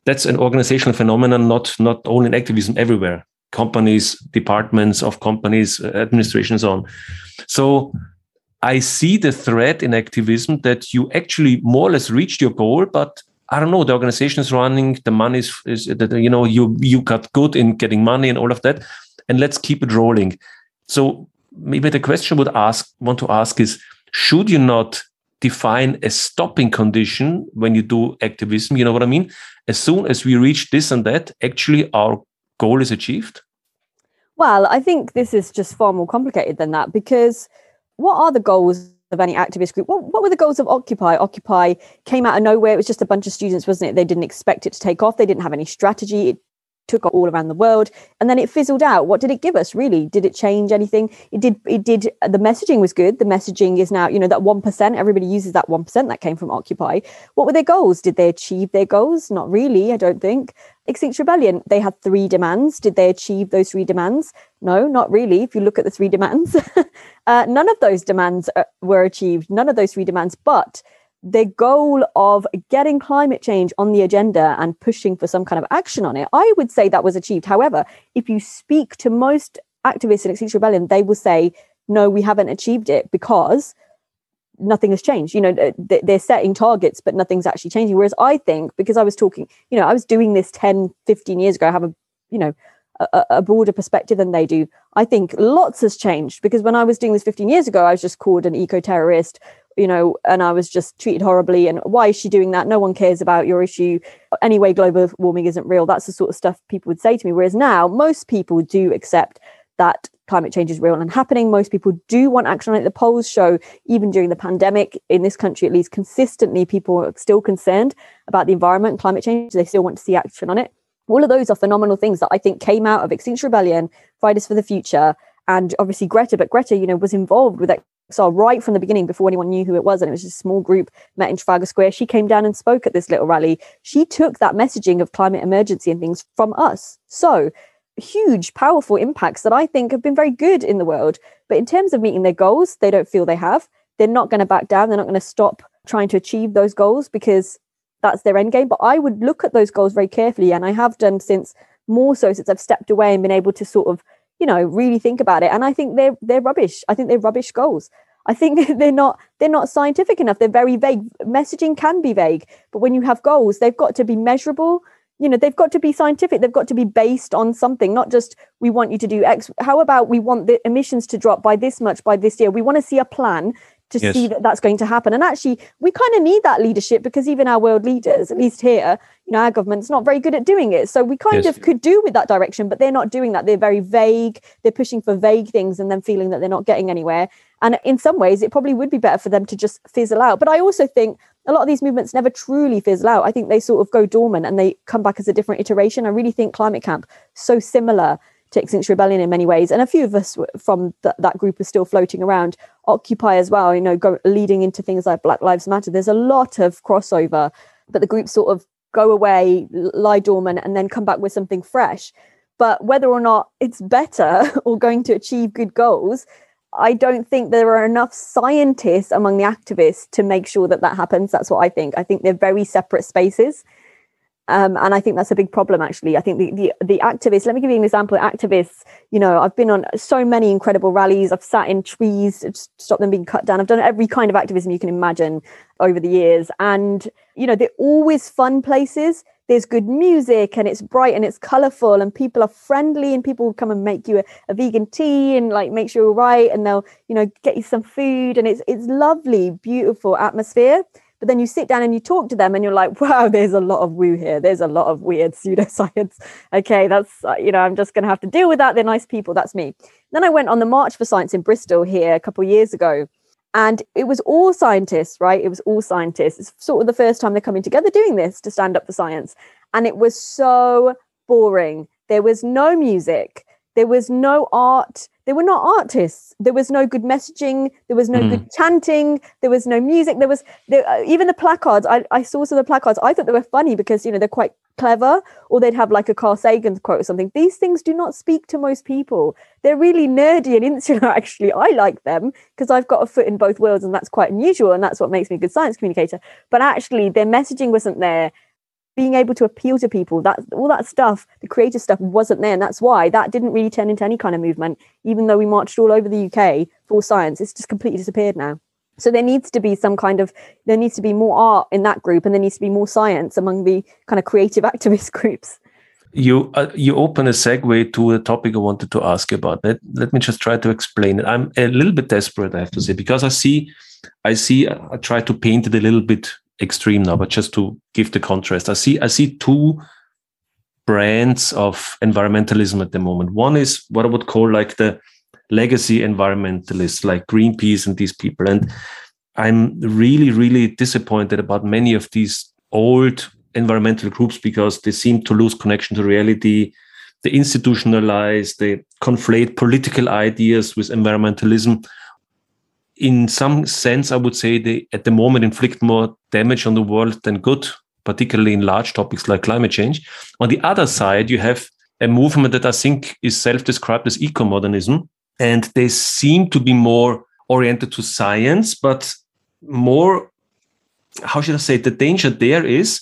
That's an organizational phenomenon, not, not only in activism, everywhere. Companies, departments of companies, uh, administration, and so on. So I see the threat in activism that you actually more or less reached your goal, but I don't know, the organization is running, the money is, is that you know, you you got good in getting money and all of that, and let's keep it rolling. So maybe the question would ask want to ask is should you not define a stopping condition when you do activism? You know what I mean? As soon as we reach this and that, actually our goal is achieved? Well, I think this is just far more complicated than that because what are the goals of any activist group? What, what were the goals of Occupy? Occupy came out of nowhere. It was just a bunch of students, wasn't it? They didn't expect it to take off. They didn't have any strategy. It took all around the world, and then it fizzled out. What did it give us? Really, did it change anything? It did. It did. The messaging was good. The messaging is now, you know, that one percent. Everybody uses that one percent that came from Occupy. What were their goals? Did they achieve their goals? Not really. I don't think. Extinction Rebellion, they had three demands. Did they achieve those three demands? No, not really. If you look at the three demands, uh, none of those demands uh, were achieved. None of those three demands, but the goal of getting climate change on the agenda and pushing for some kind of action on it, I would say that was achieved. However, if you speak to most activists in Extinction Rebellion, they will say, no, we haven't achieved it because nothing has changed. You know, they're setting targets, but nothing's actually changing. Whereas I think, because I was talking, you know, I was doing this 10, 15 years ago, I have a, you know, a, a broader perspective than they do. I think lots has changed because when I was doing this 15 years ago, I was just called an eco terrorist you know, and I was just treated horribly. And why is she doing that? No one cares about your issue. Anyway, global warming isn't real. That's the sort of stuff people would say to me. Whereas now, most people do accept that climate change is real and happening. Most people do want action on it. The polls show, even during the pandemic, in this country at least, consistently people are still concerned about the environment and climate change. They still want to see action on it. All of those are phenomenal things that I think came out of Extinction Rebellion, Fridays for the Future, and obviously Greta. But Greta, you know, was involved with saw right from the beginning before anyone knew who it was and it was just a small group met in trafalgar square. She came down and spoke at this little rally. She took that messaging of climate emergency and things from us. So huge powerful impacts that i think have been very good in the world. But in terms of meeting their goals they don't feel they have. They're not going to back down. They're not going to stop trying to achieve those goals because that's their end game. But i would look at those goals very carefully and i have done since more so since i've stepped away and been able to sort of you know really think about it. And i think they're they're rubbish. I think they're rubbish goals. I think they're not they're not scientific enough. They're very vague. Messaging can be vague but when you have goals they've got to be measurable. You know they've got to be scientific. They've got to be based on something not just we want you to do x. How about we want the emissions to drop by this much by this year? We want to see a plan to yes. see that that's going to happen. And actually, we kind of need that leadership because even our world leaders, at least here, you know, our government's not very good at doing it. So we kind yes. of could do with that direction, but they're not doing that. They're very vague. They're pushing for vague things and then feeling that they're not getting anywhere. And in some ways, it probably would be better for them to just fizzle out. But I also think a lot of these movements never truly fizzle out. I think they sort of go dormant and they come back as a different iteration. I really think Climate Camp so similar to Extinction Rebellion in many ways, and a few of us from th- that group are still floating around. Occupy as well, you know, go, leading into things like Black Lives Matter. There's a lot of crossover, but the groups sort of go away, lie dormant, and then come back with something fresh. But whether or not it's better or going to achieve good goals, I don't think there are enough scientists among the activists to make sure that that happens. That's what I think. I think they're very separate spaces. Um, and I think that's a big problem, actually. I think the, the, the activists, let me give you an example. Activists, you know, I've been on so many incredible rallies. I've sat in trees to stop them being cut down. I've done every kind of activism you can imagine over the years. And, you know, they're always fun places. There's good music and it's bright and it's colorful and people are friendly and people will come and make you a, a vegan tea and like make sure you're right and they'll, you know, get you some food and it's it's lovely, beautiful atmosphere. But then you sit down and you talk to them and you're like, wow, there's a lot of woo here. There's a lot of weird pseudoscience. Okay, that's, uh, you know, I'm just going to have to deal with that. They're nice people. That's me. Then I went on the March for Science in Bristol here a couple years ago. And it was all scientists, right? It was all scientists. It's sort of the first time they're coming together doing this to stand up for science. And it was so boring. There was no music. There was no art. They were not artists. There was no good messaging. There was no mm. good chanting. There was no music. There was there, uh, even the placards. I, I saw some of the placards. I thought they were funny because you know they're quite clever, or they'd have like a Carl Sagan quote or something. These things do not speak to most people. They're really nerdy and insular. Actually, I like them because I've got a foot in both worlds, and that's quite unusual, and that's what makes me a good science communicator. But actually, their messaging wasn't there being able to appeal to people that all that stuff the creative stuff wasn't there and that's why that didn't really turn into any kind of movement even though we marched all over the uk for science it's just completely disappeared now so there needs to be some kind of there needs to be more art in that group and there needs to be more science among the kind of creative activist groups you uh, you open a segue to a topic I wanted to ask about. Let, let me just try to explain it. I'm a little bit desperate, I have to say, because I see, I see, I try to paint it a little bit extreme now, but just to give the contrast, I see I see two brands of environmentalism at the moment. One is what I would call like the legacy environmentalists, like Greenpeace and these people. And I'm really, really disappointed about many of these old environmental groups because they seem to lose connection to reality. they institutionalize, they conflate political ideas with environmentalism. In some sense, I would say they at the moment inflict more damage on the world than good, particularly in large topics like climate change. On the other side, you have a movement that I think is self described as eco modernism, and they seem to be more oriented to science, but more, how should I say, the danger there is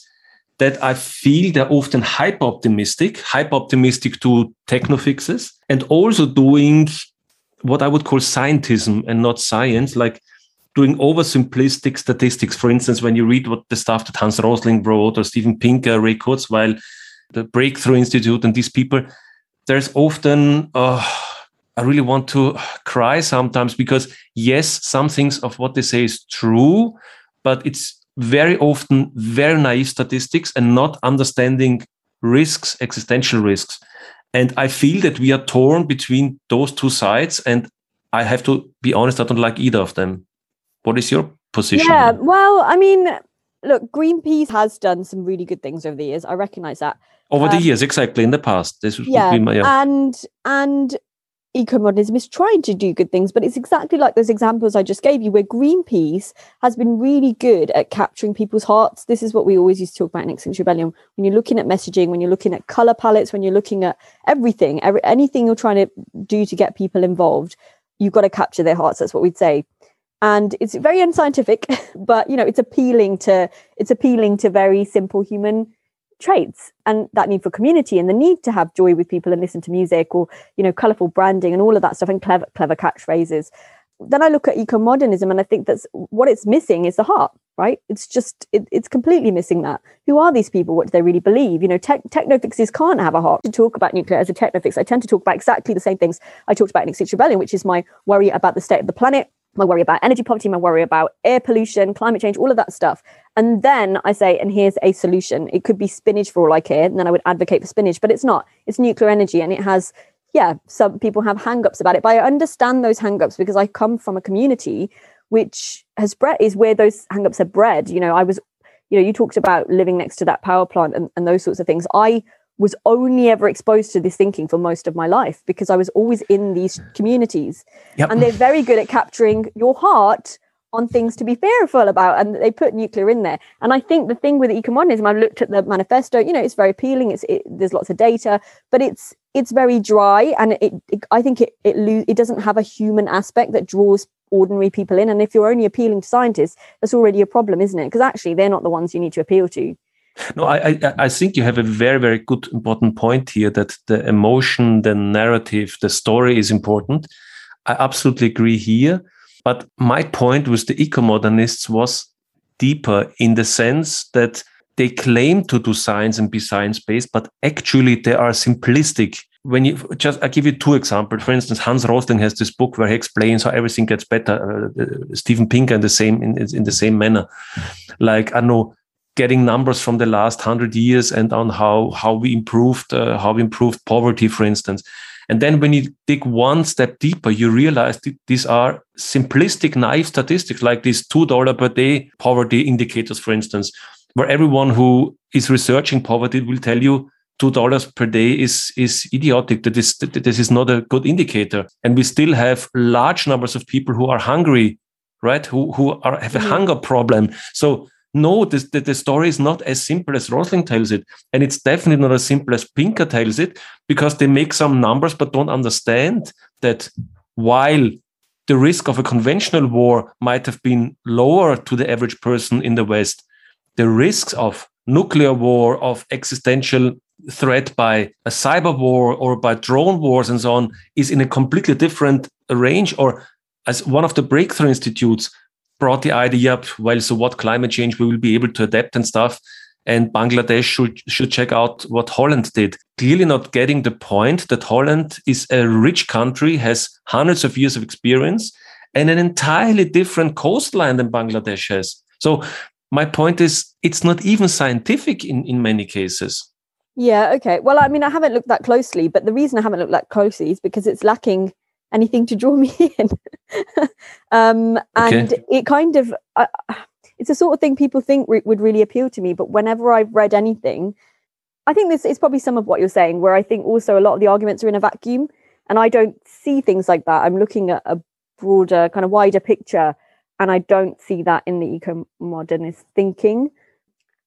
that I feel they're often hyper optimistic, hyper optimistic to techno fixes, and also doing what I would call scientism and not science, like doing oversimplistic statistics. For instance, when you read what the stuff that Hans Rosling wrote or Steven Pinker, Ray Kurzweil, the Breakthrough Institute, and these people, there's often, uh, I really want to cry sometimes because, yes, some things of what they say is true, but it's very often very naive statistics and not understanding risks, existential risks. And I feel that we are torn between those two sides. And I have to be honest, I don't like either of them. What is your position? Yeah, well, I mean, look, Greenpeace has done some really good things over the years. I recognize that. Over um, the years, exactly. In the past, this yeah, my, yeah. and and eco-modernism is trying to do good things but it's exactly like those examples i just gave you where greenpeace has been really good at capturing people's hearts. This is what we always used to talk about in extinction rebellion. When you're looking at messaging when you're looking at color palettes when you're looking at everything every, anything you're trying to do to get people involved you've got to capture their hearts. That's what we'd say. And it's very unscientific but you know it's appealing to it's appealing to very simple human traits and that need for community and the need to have joy with people and listen to music or you know colorful branding and all of that stuff and clever clever catchphrases. Then i look at eco-modernism and i think that's what it's missing is the heart right? It's just it, it's completely missing that. Who are these people? What do they really believe? You know te- technofixes can't have a heart. To talk about nuclear as a technofix i tend to talk about exactly the same things i talked about in extinction rebellion which is my worry about the state of the planet my worry about energy poverty, my worry about air pollution, climate change, all of that stuff. And then I say, and here's a solution. It could be spinach for all I care. And then I would advocate for spinach, but it's not. It's nuclear energy and it has, yeah, some people have hangups about it. But I understand those hangups because I come from a community which has bred is where those hangups are bred. You know, I was, you know, you talked about living next to that power plant and, and those sorts of things. I was only ever exposed to this thinking for most of my life because I was always in these communities. Yep. And they're very good at capturing your heart on things to be fearful about and they put nuclear in there. And i think the thing with eco-modernism, i've looked at the manifesto you know it's very appealing it's it, there's lots of data but it's it's very dry and it, it i think it it, lo- it doesn't have a human aspect that draws ordinary people in. And if you're only appealing to scientists that's already a problem isn't it? Because actually they're not the ones you need to appeal to no, I, I, I think you have a very, very good, important point here that the emotion, the narrative, the story is important. I absolutely agree here. But my point with the eco modernists was deeper in the sense that they claim to do science and be science based, but actually they are simplistic. When you just, I give you two examples. For instance, Hans Rosling has this book where he explains how everything gets better. Uh, uh Pinker in the same in, in the same manner. Like I know getting numbers from the last hundred years and on how how we improved uh, how we improved poverty, for instance. And then when you dig one step deeper, you realize these are simplistic, naive statistics like these two dollar per day poverty indicators, for instance, where everyone who is researching poverty will tell you two dollars per day is is idiotic. That is that this is not a good indicator. And we still have large numbers of people who are hungry, right? Who who are have a mm-hmm. hunger problem. So no, this, the, the story is not as simple as Rosling tells it. And it's definitely not as simple as Pinker tells it because they make some numbers but don't understand that while the risk of a conventional war might have been lower to the average person in the West, the risks of nuclear war, of existential threat by a cyber war or by drone wars and so on is in a completely different range. Or as one of the breakthrough institutes brought the idea up, well, so what climate change we will be able to adapt and stuff. And Bangladesh should, should check out what Holland did. Clearly not getting the point that Holland is a rich country, has hundreds of years of experience and an entirely different coastline than Bangladesh has. So my point is it's not even scientific in, in many cases. Yeah, okay. Well, I mean, I haven't looked that closely, but the reason I haven't looked that closely is because it's lacking anything to draw me in. um, and okay. it kind of, uh, it's a sort of thing people think re- would really appeal to me. But whenever I've read anything, I think this is probably some of what you're saying, where I think also a lot of the arguments are in a vacuum, and I don't see things like that. I'm looking at a broader, kind of wider picture, and I don't see that in the eco modernist thinking.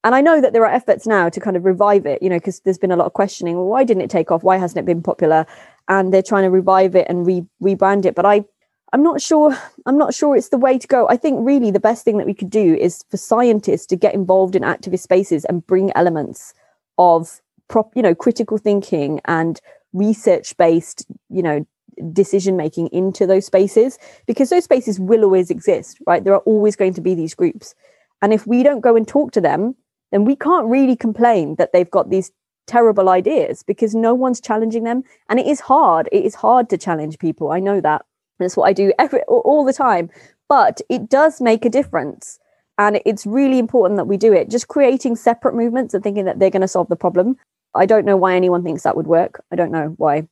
And I know that there are efforts now to kind of revive it, you know, because there's been a lot of questioning. Well, why didn't it take off? Why hasn't it been popular? And they're trying to revive it and re- rebrand it. But I, I'm not sure. I'm not sure it's the way to go. I think really the best thing that we could do is for scientists to get involved in activist spaces and bring elements of prop, you know, critical thinking and research-based, you know, decision making into those spaces because those spaces will always exist, right? There are always going to be these groups. And if we don't go and talk to them, then we can't really complain that they've got these terrible ideas because no one's challenging them. And it is hard. It is hard to challenge people. I know that. That's what I do every all the time. But it does make a difference. And it's really important that we do it. Just creating separate movements and thinking that they're going to solve the problem. I don't know why anyone thinks that would work. I don't know why.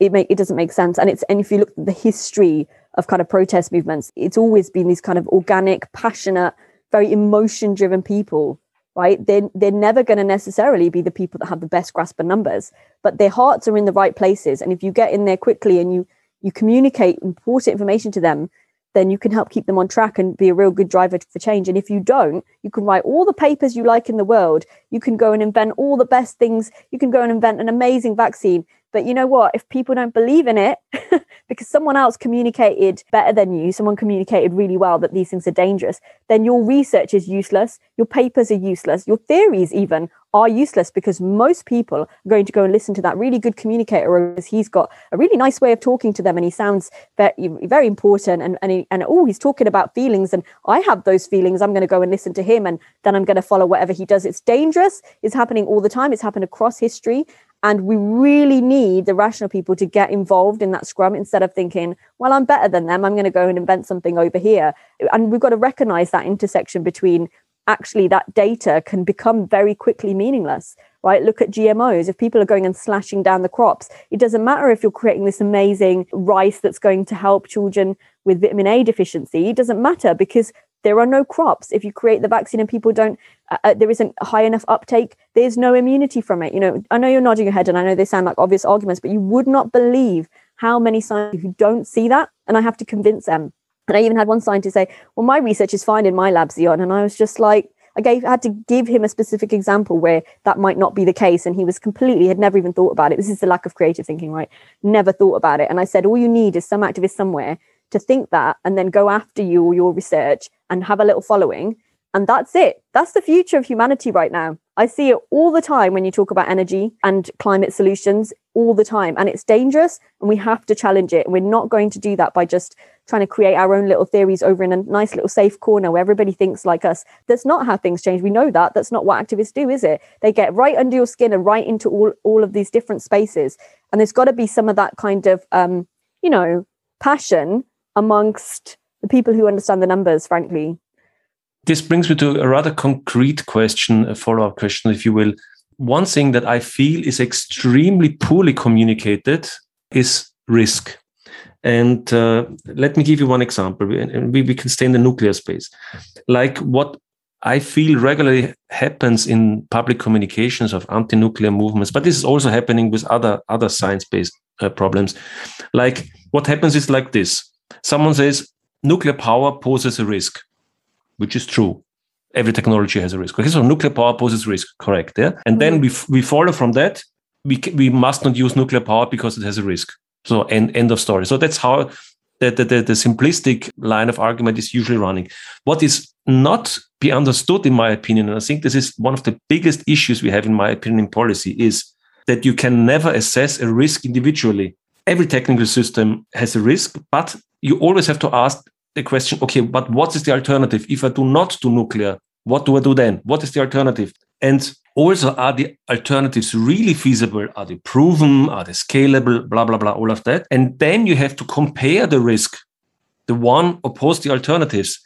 It make it doesn't make sense. And it's and if you look at the history of kind of protest movements, it's always been these kind of organic, passionate, very emotion driven people right? They're, they're never going to necessarily be the people that have the best grasp of numbers but their hearts are in the right places. And if you get in there quickly and you you communicate important information to them then you can help keep them on track and be a real good driver for change. And if you don't, you can write all the papers you like in the world. You can go and invent all the best things. You can go and invent an amazing vaccine. But you know what? If people don't believe in it, because someone else communicated better than you, someone communicated really well that these things are dangerous, then your research is useless. Your papers are useless. Your theories, even, are useless because most people are going to go and listen to that really good communicator because he's got a really nice way of talking to them and he sounds very, very important. And, and, and oh, he's talking about feelings and I have those feelings. I'm going to go and listen to him and then I'm going to follow whatever he does. It's dangerous. It's happening all the time. It's happened across history. And we really need the rational people to get involved in that scrum instead of thinking, well, I'm better than them. I'm going to go and invent something over here. And we've got to recognize that intersection between actually that data can become very quickly meaningless, right? Look at GMOs. If people are going and slashing down the crops, it doesn't matter if you're creating this amazing rice that's going to help children with vitamin A deficiency. It doesn't matter because there are no crops. If you create the vaccine and people don't, uh, uh, there isn't high enough uptake, there's no immunity from it. You know, I know you're nodding your head and I know they sound like obvious arguments, but you would not believe how many scientists who don't see that. And I have to convince them. And I even had one scientist say, well, my research is fine in my lab, Zion. And I was just like, I gave, I had to give him a specific example where that might not be the case. And he was completely, had never even thought about it. This is the lack of creative thinking, right? Never thought about it. And I said, all you need is some activist somewhere to think that and then go after you or your research and have a little following. And that's it. That's the future of humanity right now. I see it all the time when you talk about energy and climate solutions, all the time. And it's dangerous and we have to challenge it. And we're not going to do that by just trying to create our own little theories over in a nice little safe corner where everybody thinks like us. That's not how things change. We know that. That's not what activists do, is it? They get right under your skin and right into all, all of these different spaces. And there's got to be some of that kind of, um, you know, passion amongst the people who understand the numbers, frankly. This brings me to a rather concrete question, a follow up question, if you will. One thing that I feel is extremely poorly communicated is risk. And uh, let me give you one example. We, we can stay in the nuclear space. Like what I feel regularly happens in public communications of anti-nuclear movements, but this is also happening with other other science-based uh, problems. Like what happens is like this: someone says nuclear power poses a risk, which is true. Every technology has a risk. Okay, so nuclear power poses risk, correct? Yeah, and mm-hmm. then we we follow from that. We we must not use nuclear power because it has a risk. So end end of story. So that's how the, the, the, the simplistic line of argument is usually running. What is not be understood, in my opinion, and I think this is one of the biggest issues we have, in my opinion, in policy, is that you can never assess a risk individually. Every technical system has a risk, but you always have to ask the question okay, but what is the alternative? If I do not do nuclear, what do I do then? What is the alternative? And also, are the alternatives really feasible? Are they proven? Are they scalable? Blah, blah, blah, all of that. And then you have to compare the risk, the one opposed the alternatives.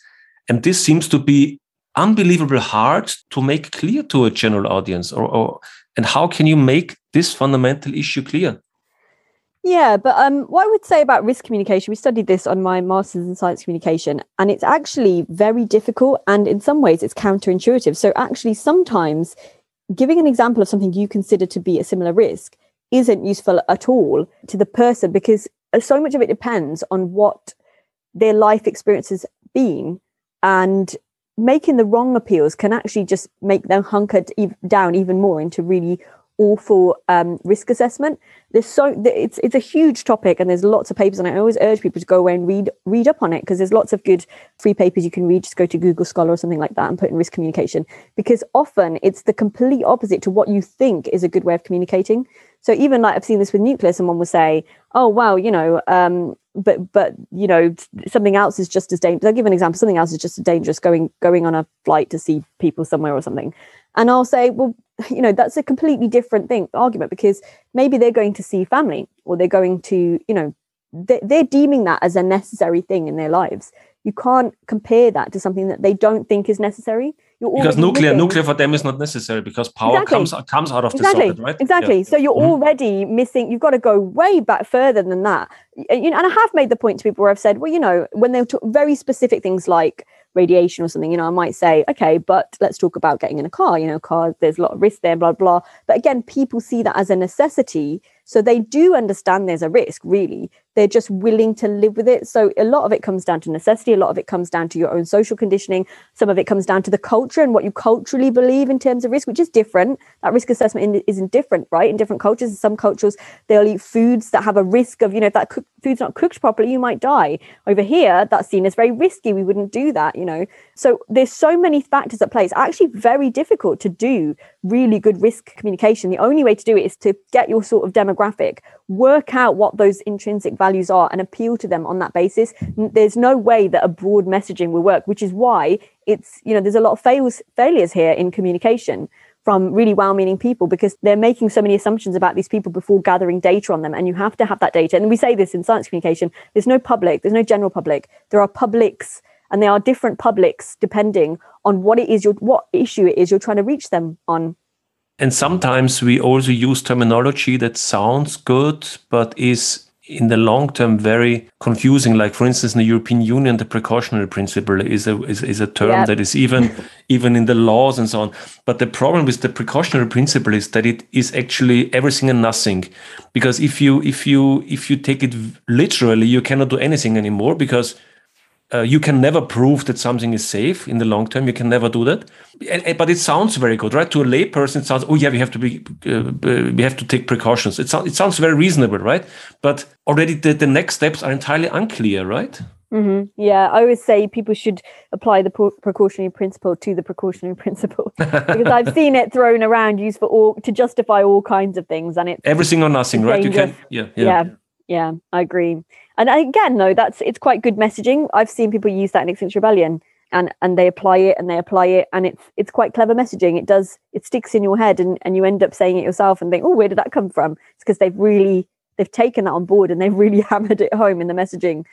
And this seems to be unbelievable hard to make clear to a general audience. Or, or and how can you make this fundamental issue clear? Yeah, but um, what I would say about risk communication, we studied this on my master's in science communication, and it's actually very difficult. And in some ways, it's counterintuitive. So, actually, sometimes giving an example of something you consider to be a similar risk isn't useful at all to the person because so much of it depends on what their life experience has been and making the wrong appeals can actually just make them hunkered down even more into really awful um, risk assessment. There's so it's it's a huge topic, and there's lots of papers, and I always urge people to go away and read read up on it because there's lots of good free papers you can read. Just go to Google Scholar or something like that and put in risk communication because often it's the complete opposite to what you think is a good way of communicating. So even like I've seen this with nuclear, someone will say, "Oh wow, you know, um, but but you know, something else is just as dangerous." I'll give an example. Something else is just as dangerous going going on a flight to see people somewhere or something. And I'll say, well, you know, that's a completely different thing argument because maybe they're going to see family or they're going to, you know, they're, they're deeming that as a necessary thing in their lives. You can't compare that to something that they don't think is necessary because nuclear living. nuclear for them is not necessary because power exactly. comes comes out of exactly. the socket, right? Exactly. Yeah. So you're mm-hmm. already missing. You've got to go way back further than that. You know, and I have made the point to people where I've said, well, you know, when they talk very specific things like radiation or something, you know, I might say, okay, but let's talk about getting in a car. You know, car there's a lot of risk there, blah blah. But again, people see that as a necessity so they do understand there's a risk, really. They're just willing to live with it. So a lot of it comes down to necessity. A lot of it comes down to your own social conditioning. Some of it comes down to the culture and what you culturally believe in terms of risk, which is different. That risk assessment isn't different, right? In different cultures, in some cultures, they'll eat foods that have a risk of, you know, if that food's not cooked properly, you might die. Over here, that's seen as very risky. We wouldn't do that, you know. So there's so many factors at play. It's actually very difficult to do really good risk communication. The only way to do it is to get your sort of demographic, work out what those intrinsic values are, and appeal to them on that basis. There's no way that a broad messaging will work, which is why it's, you know, there's a lot of fails, failures here in communication from really well meaning people because they're making so many assumptions about these people before gathering data on them. And you have to have that data. And we say this in science communication there's no public, there's no general public, there are publics and there are different publics depending on what it is your what issue it is you're trying to reach them on and sometimes we also use terminology that sounds good but is in the long term very confusing. Like for instance in the european union the precautionary principle is a is, is a term yep. that is even even in the laws and so on. But the problem with the precautionary principle is that it is actually everything and nothing. Because if you if you if you take it literally you cannot do anything anymore because uh, you can never prove that something is safe in the long term. You can never do that. And, and, but it sounds very good, right? To a layperson, it sounds, oh yeah, we have to be, uh, we have to take precautions. It, so, it sounds very reasonable, right? But already the, the next steps are entirely unclear, right? Mm-hmm. Yeah, I always say people should apply the precautionary principle to the precautionary principle because I've seen it thrown around, used for all to justify all kinds of things, and it's everything or nothing, right? You can, yeah, yeah, yeah, yeah. I agree. And again, no, that's it's quite good messaging. I've seen people use that in Extinction Rebellion and and they apply it and they apply it and it's it's quite clever messaging. It does it sticks in your head and, and you end up saying it yourself and think, oh, where did that come from? It's because they've really they've taken that on board and they've really hammered it home in the messaging.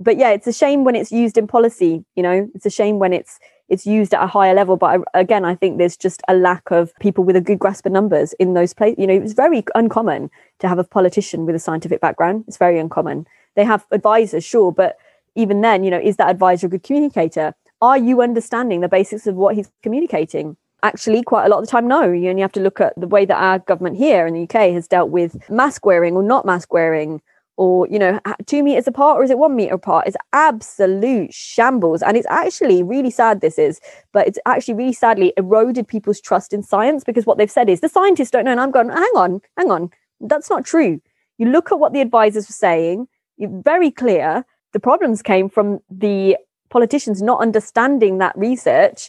But yeah, it's a shame when it's used in policy, you know, it's a shame when it's it's used at a higher level. But I, again, I think there's just a lack of people with a good grasp of numbers in those places. You know, it's very uncommon to have a politician with a scientific background. It's very uncommon. They have advisors, sure, but even then, you know, is that advisor a good communicator? Are you understanding the basics of what he's communicating? Actually, quite a lot of the time, no. You only have to look at the way that our government here in the UK has dealt with mask wearing or not mask wearing, or you know, two meters apart or is it one meter apart? It's absolute shambles, and it's actually really sad. This is, but it's actually really sadly eroded people's trust in science because what they've said is the scientists don't know, and I'm going, hang on, hang on, that's not true. You look at what the advisors were saying very clear the problems came from the politicians not understanding that research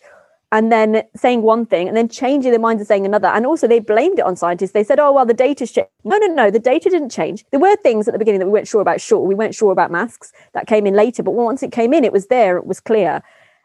and then saying one thing and then changing their minds and saying another. And also, they blamed it on scientists. They said, oh, well, the data's changed. No, no, no, the data didn't change. There were things at the beginning that we weren't sure about. Sure, we weren't sure about masks. That came in later. But once it came in, it was there, it was clear.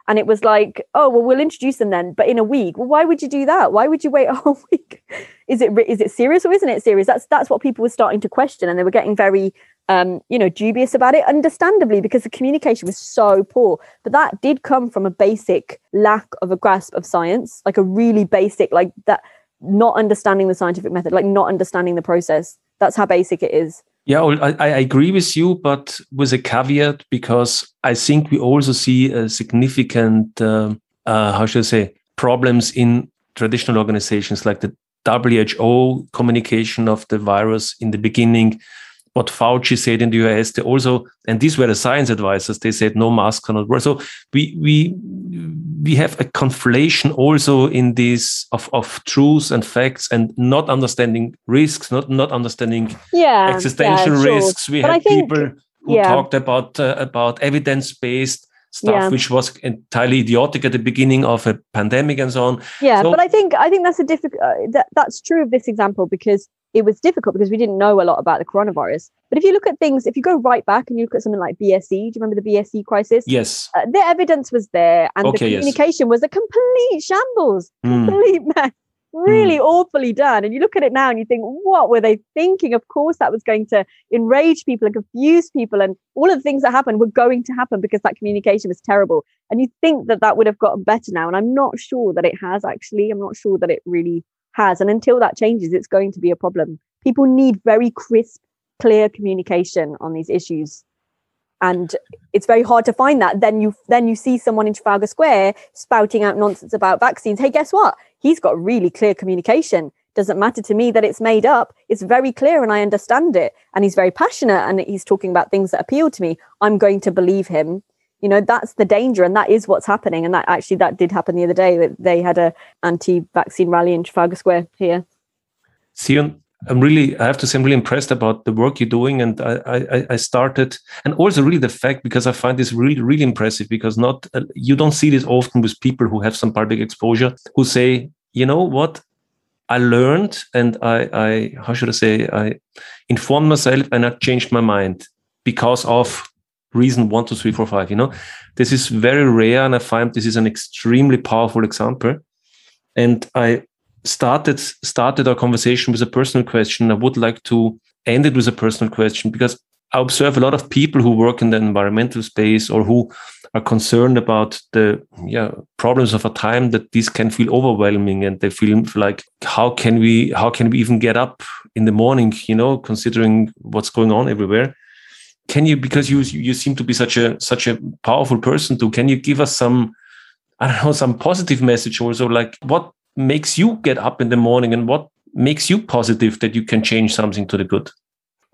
And it was like, oh, well, we'll introduce them then, but in a week. Well, why would you do that? Why would you wait a whole week? Is it is it serious or isn't it serious? That's that's what people were starting to question, and they were getting very um, you know, dubious about it, understandably, because the communication was so poor. But that did come from a basic lack of a grasp of science, like a really basic, like that, not understanding the scientific method, like not understanding the process. That's how basic it is. Yeah, I, I agree with you, but with a caveat, because I think we also see a significant, uh, uh, how should I say, problems in traditional organizations like the WHO communication of the virus in the beginning, what Fauci said in the US, they also, and these were the science advisors, they said no masks cannot work. So we we we have a conflation also in this of, of truths and facts and not understanding risks, not not understanding yeah, existential yeah, sure. risks. We But had think- people who yeah. talked about uh, about evidence based stuff, Yeah. which was entirely idiotic at the beginning of a pandemic and so on. yeah So- but i think i think that's a difficult uh, that, that's true of this example because it was difficult because we didn't know a lot about the coronavirus. But if you look at things if you go right back and you look at something like bse do you remember the bse crisis? Yes. uh, the evidence was there and Okay, the yes. communication was a complete shambles Mm. complete mess really awfully done. And you look at it now and you think what were they thinking? Of course that was going to enrage people and confuse people and all of the things that happened were going to happen because that communication was terrible. And you think that that would have gotten better now and i'm not sure that it has actually. I'm not sure that it really has. And until that changes it's going to be a problem. People need very crisp clear communication on these issues. And it's very hard to find that. Then you then you see someone in trafalgar square spouting out nonsense about vaccines. Hey guess what? He's got really clear communication. Doesn't matter to me that it's made up. It's very clear and i understand it. And he's very passionate and he's talking about things that appeal to me. I'm going to believe him you know that's the danger and that is what's happening. And that actually that did happen the other day that they had a anti-vaccine rally in trafalgar square here. Zion, I'm really, I have to say, I'm really impressed about the work you're doing. And I, I, I started, and also really the fact, because I find this really, really impressive because not, uh, you don't see this often with people who have some public exposure who say, you know what, I learned and I, I, how should I say, I informed myself and I changed my mind because of reason one, two, three, four, five. You know, this is very rare, and I find this is an extremely powerful example. And I started started our conversation with a personal question. I would like to end it with a personal question because I observe a lot of people who work in the environmental space or who are concerned about the yeah problems of a time that these can feel overwhelming and they feel like how can we how can we even get up in the morning you know considering what's going on everywhere can you because you you seem to be such a such a powerful person too can you give us some i don't know some positive message also like what makes you get up in the morning and what makes you positive that you can change something to the good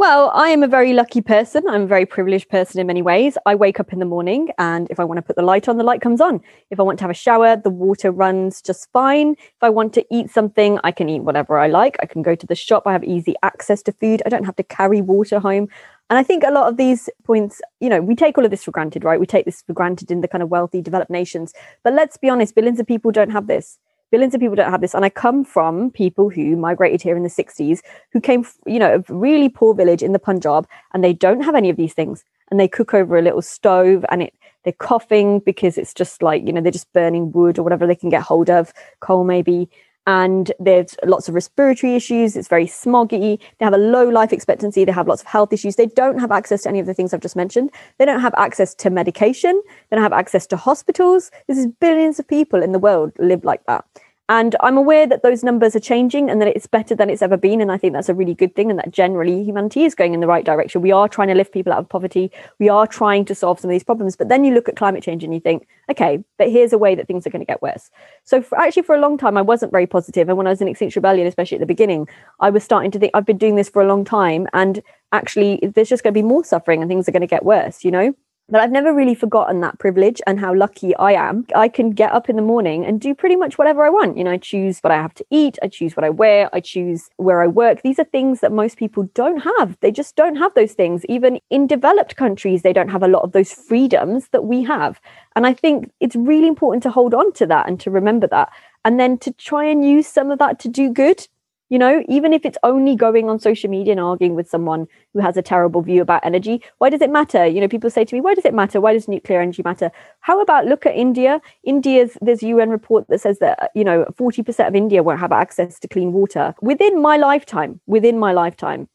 Well, I am a very lucky person. I'm a very privileged person in many ways. I wake up in the morning and if I want to put the light on, the light comes on. If I want to have a shower, the water runs just fine. If I want to eat something, I can eat whatever I like. I can go to the shop. I have easy access to food. I don't have to carry water home. And I think a lot of these points, you know, we take all of this for granted, right? We take this for granted in the kind of wealthy, developed nations. But let's be honest, billions of people don't have this billions of people don't have this and i come from people who migrated here in the 60s who came you know a really poor village in the punjab and they don't have any of these things and they cook over a little stove and it they're coughing because it's just like you know they're just burning wood or whatever they can get hold of coal maybe and there's lots of respiratory issues. It's very smoggy. They have a low life expectancy. They have lots of health issues. They don't have access to any of the things i've just mentioned. They don't have access to medication. They don't have access to hospitals. This is billions of people in the world live like that and i'm aware that those numbers are changing and that it's better than it's ever been and i think that's a really good thing and that generally humanity is going in the right direction. We are trying to lift people out of poverty. We are trying to solve some of these problems. But then you look at climate change and you think okay but here's a way that things are going to get worse. So for, actually for a long time i wasn't very positive. and when i was in extinction rebellion especially at the beginning i was starting to think i've been doing this for a long time and actually there's just going to be more suffering and things are going to get worse you know but I've never really forgotten that privilege and how lucky I am. I can get up in the morning and do pretty much whatever I want. You know, I choose what I have to eat, I choose what I wear, I choose where I work. These are things that most people don't have. They just don't have those things. Even in developed countries, they don't have a lot of those freedoms that we have. And I think it's really important to hold on to that and to remember that. And then to try and use some of that to do good you know even if it's only going on social media and arguing with someone who has a terrible view about energy why does it matter? You know people say to me why does it matter? Why does nuclear energy matter? How about look at india? India's there's a un report that says that you know 40% of india won't have access to clean water within my lifetime within my lifetime.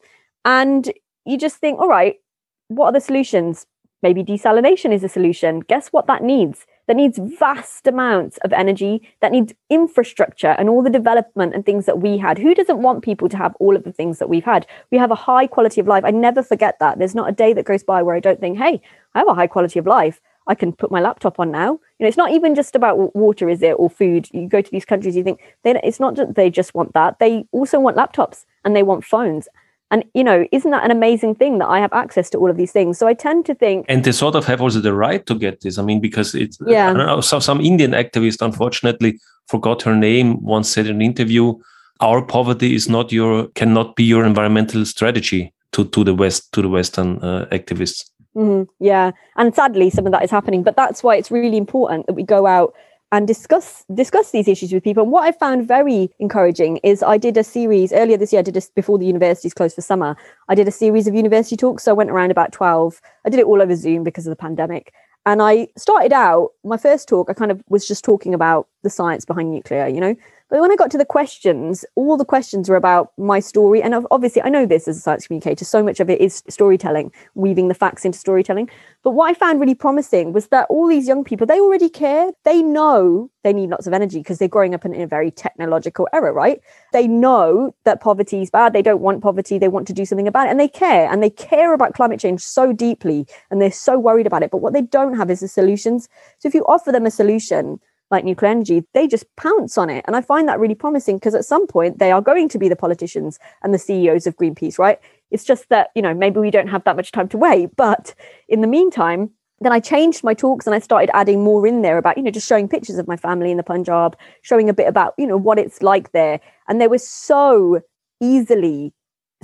And you just think all right what are the solutions? Maybe desalination is a solution. Guess what that needs that needs vast amounts of energy, that needs infrastructure and all the development and things that we had. Who doesn't want people to have all of the things that we've had? We have a high quality of life. I never forget that. There's not a day that goes by where I don't think, hey, I have a high quality of life. I can put my laptop on now. You know, it's not even just about water, is it, or food. You go to these countries, you think they, it's not that they just want that. They also want laptops and they want phones. And you know, isn't that an amazing thing that I have access to all of these things? So I tend to think, and they sort of have also the right to get this. I mean, because it's Yeah. I don't know. So some Indian activist, unfortunately, forgot her name. Once said in an interview, "Our poverty is not your cannot be your environmental strategy." To to the west to the Western uh, activists. Mhm, yeah, and sadly, some of that is happening. But that's why it's really important that we go out and discuss discuss these issues with people. And what I found very encouraging is I did a series earlier this year. I did this before the universities closed for summer. I did a series of university talks. So I went around about twelve. I did it all over Zoom because of the pandemic. And I started out my first talk. I kind of was just talking about the science behind nuclear, you know. But when I got to the questions, all the questions were about my story. And obviously, I know this as a science communicator. So much of it is storytelling, weaving the facts into storytelling. But what I found really promising was that all these young people, they already care. They know they need lots of energy because they're growing up in, in a very technological era, right? They know that poverty is bad. They don't want poverty. They want to do something about it. And they care. And they care about climate change so deeply. And they're so worried about it. But what they don't have is the solutions. So if you offer them a solution, like nuclear energy, they just pounce on it. And I find that really promising because at some point they are going to be the politicians and the CEOs of Greenpeace, right? It's just that, you know, maybe we don't have that much time to wait. But in the meantime, then I changed my talks and I started adding more in there about, you know, just showing pictures of my family in the Punjab, showing a bit about, you know, what it's like there. And they were so easily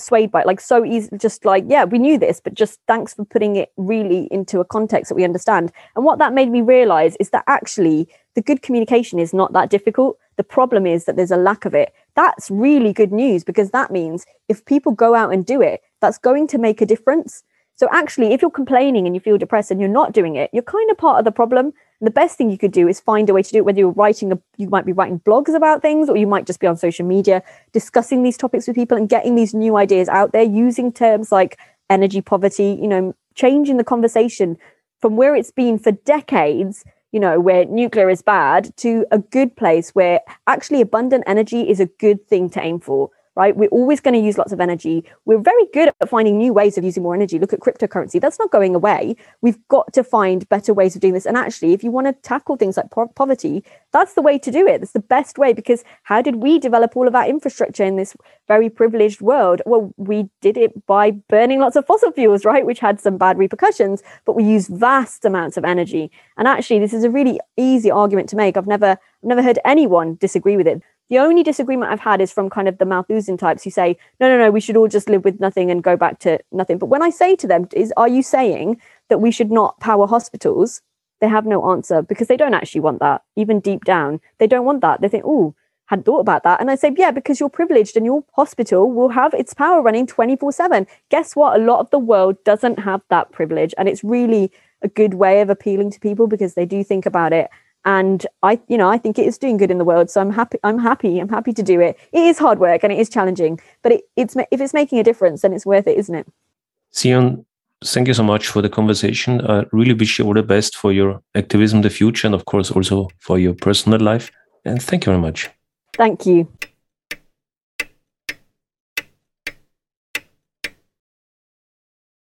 swayed by it, like so easy, just like, yeah, we knew this, but just thanks for putting it really into a context that we understand. And what that made me realize is that actually the good communication is not that difficult. The problem is that there's a lack of it. That's really good news because that means if people go out and do it, that's going to make a difference. So actually, if you're complaining and you feel depressed and you're not doing it, you're kind of part of the problem. The best thing you could do is find a way to do it, whether you're writing a you might be writing blogs about things, or you might just be on social media discussing these topics with people and getting these new ideas out there, using terms like energy poverty, you know, changing the conversation from where it's been for decades you know, where nuclear is bad to a good place where actually abundant energy is a good thing to aim for, right? We're always going to use lots of energy. We're very good at finding new ways of using more energy. Look at cryptocurrency. That's not going away. We've got to find better ways of doing this. And actually, if you want to tackle things like po- poverty, that's the way to do it. That's the best way because how did we develop all of our infrastructure in this very privileged world? Well, we did it by burning lots of fossil fuels, right? Which had some bad repercussions, but we use vast amounts of energy. And actually, this is a really easy argument to make. I've never, I've never heard anyone disagree with it. The only disagreement I've had is from kind of the Malthusian types who say, no, no, no, we should all just live with nothing and go back to nothing. But when I say to them, is are you saying that we should not power hospitals? They have no answer because they don't actually want that. Even deep down, they don't want that. They think, oh, hadn't thought about that. And I say, yeah, because you're privileged and your hospital will have its power running 24 7. Guess what? A lot of the world doesn't have that privilege. And it's really a good way of appealing to people because they do think about it and i you know i think it is doing good in the world so i'm happy i'm happy i'm happy to do it it is hard work and it is challenging but it, it's if it's making a difference then it's worth it isn't it Zion, thank you so much for the conversation. I really wish you all the best for your activism in the future and, of course, also for your personal life. And thank you very much. thank you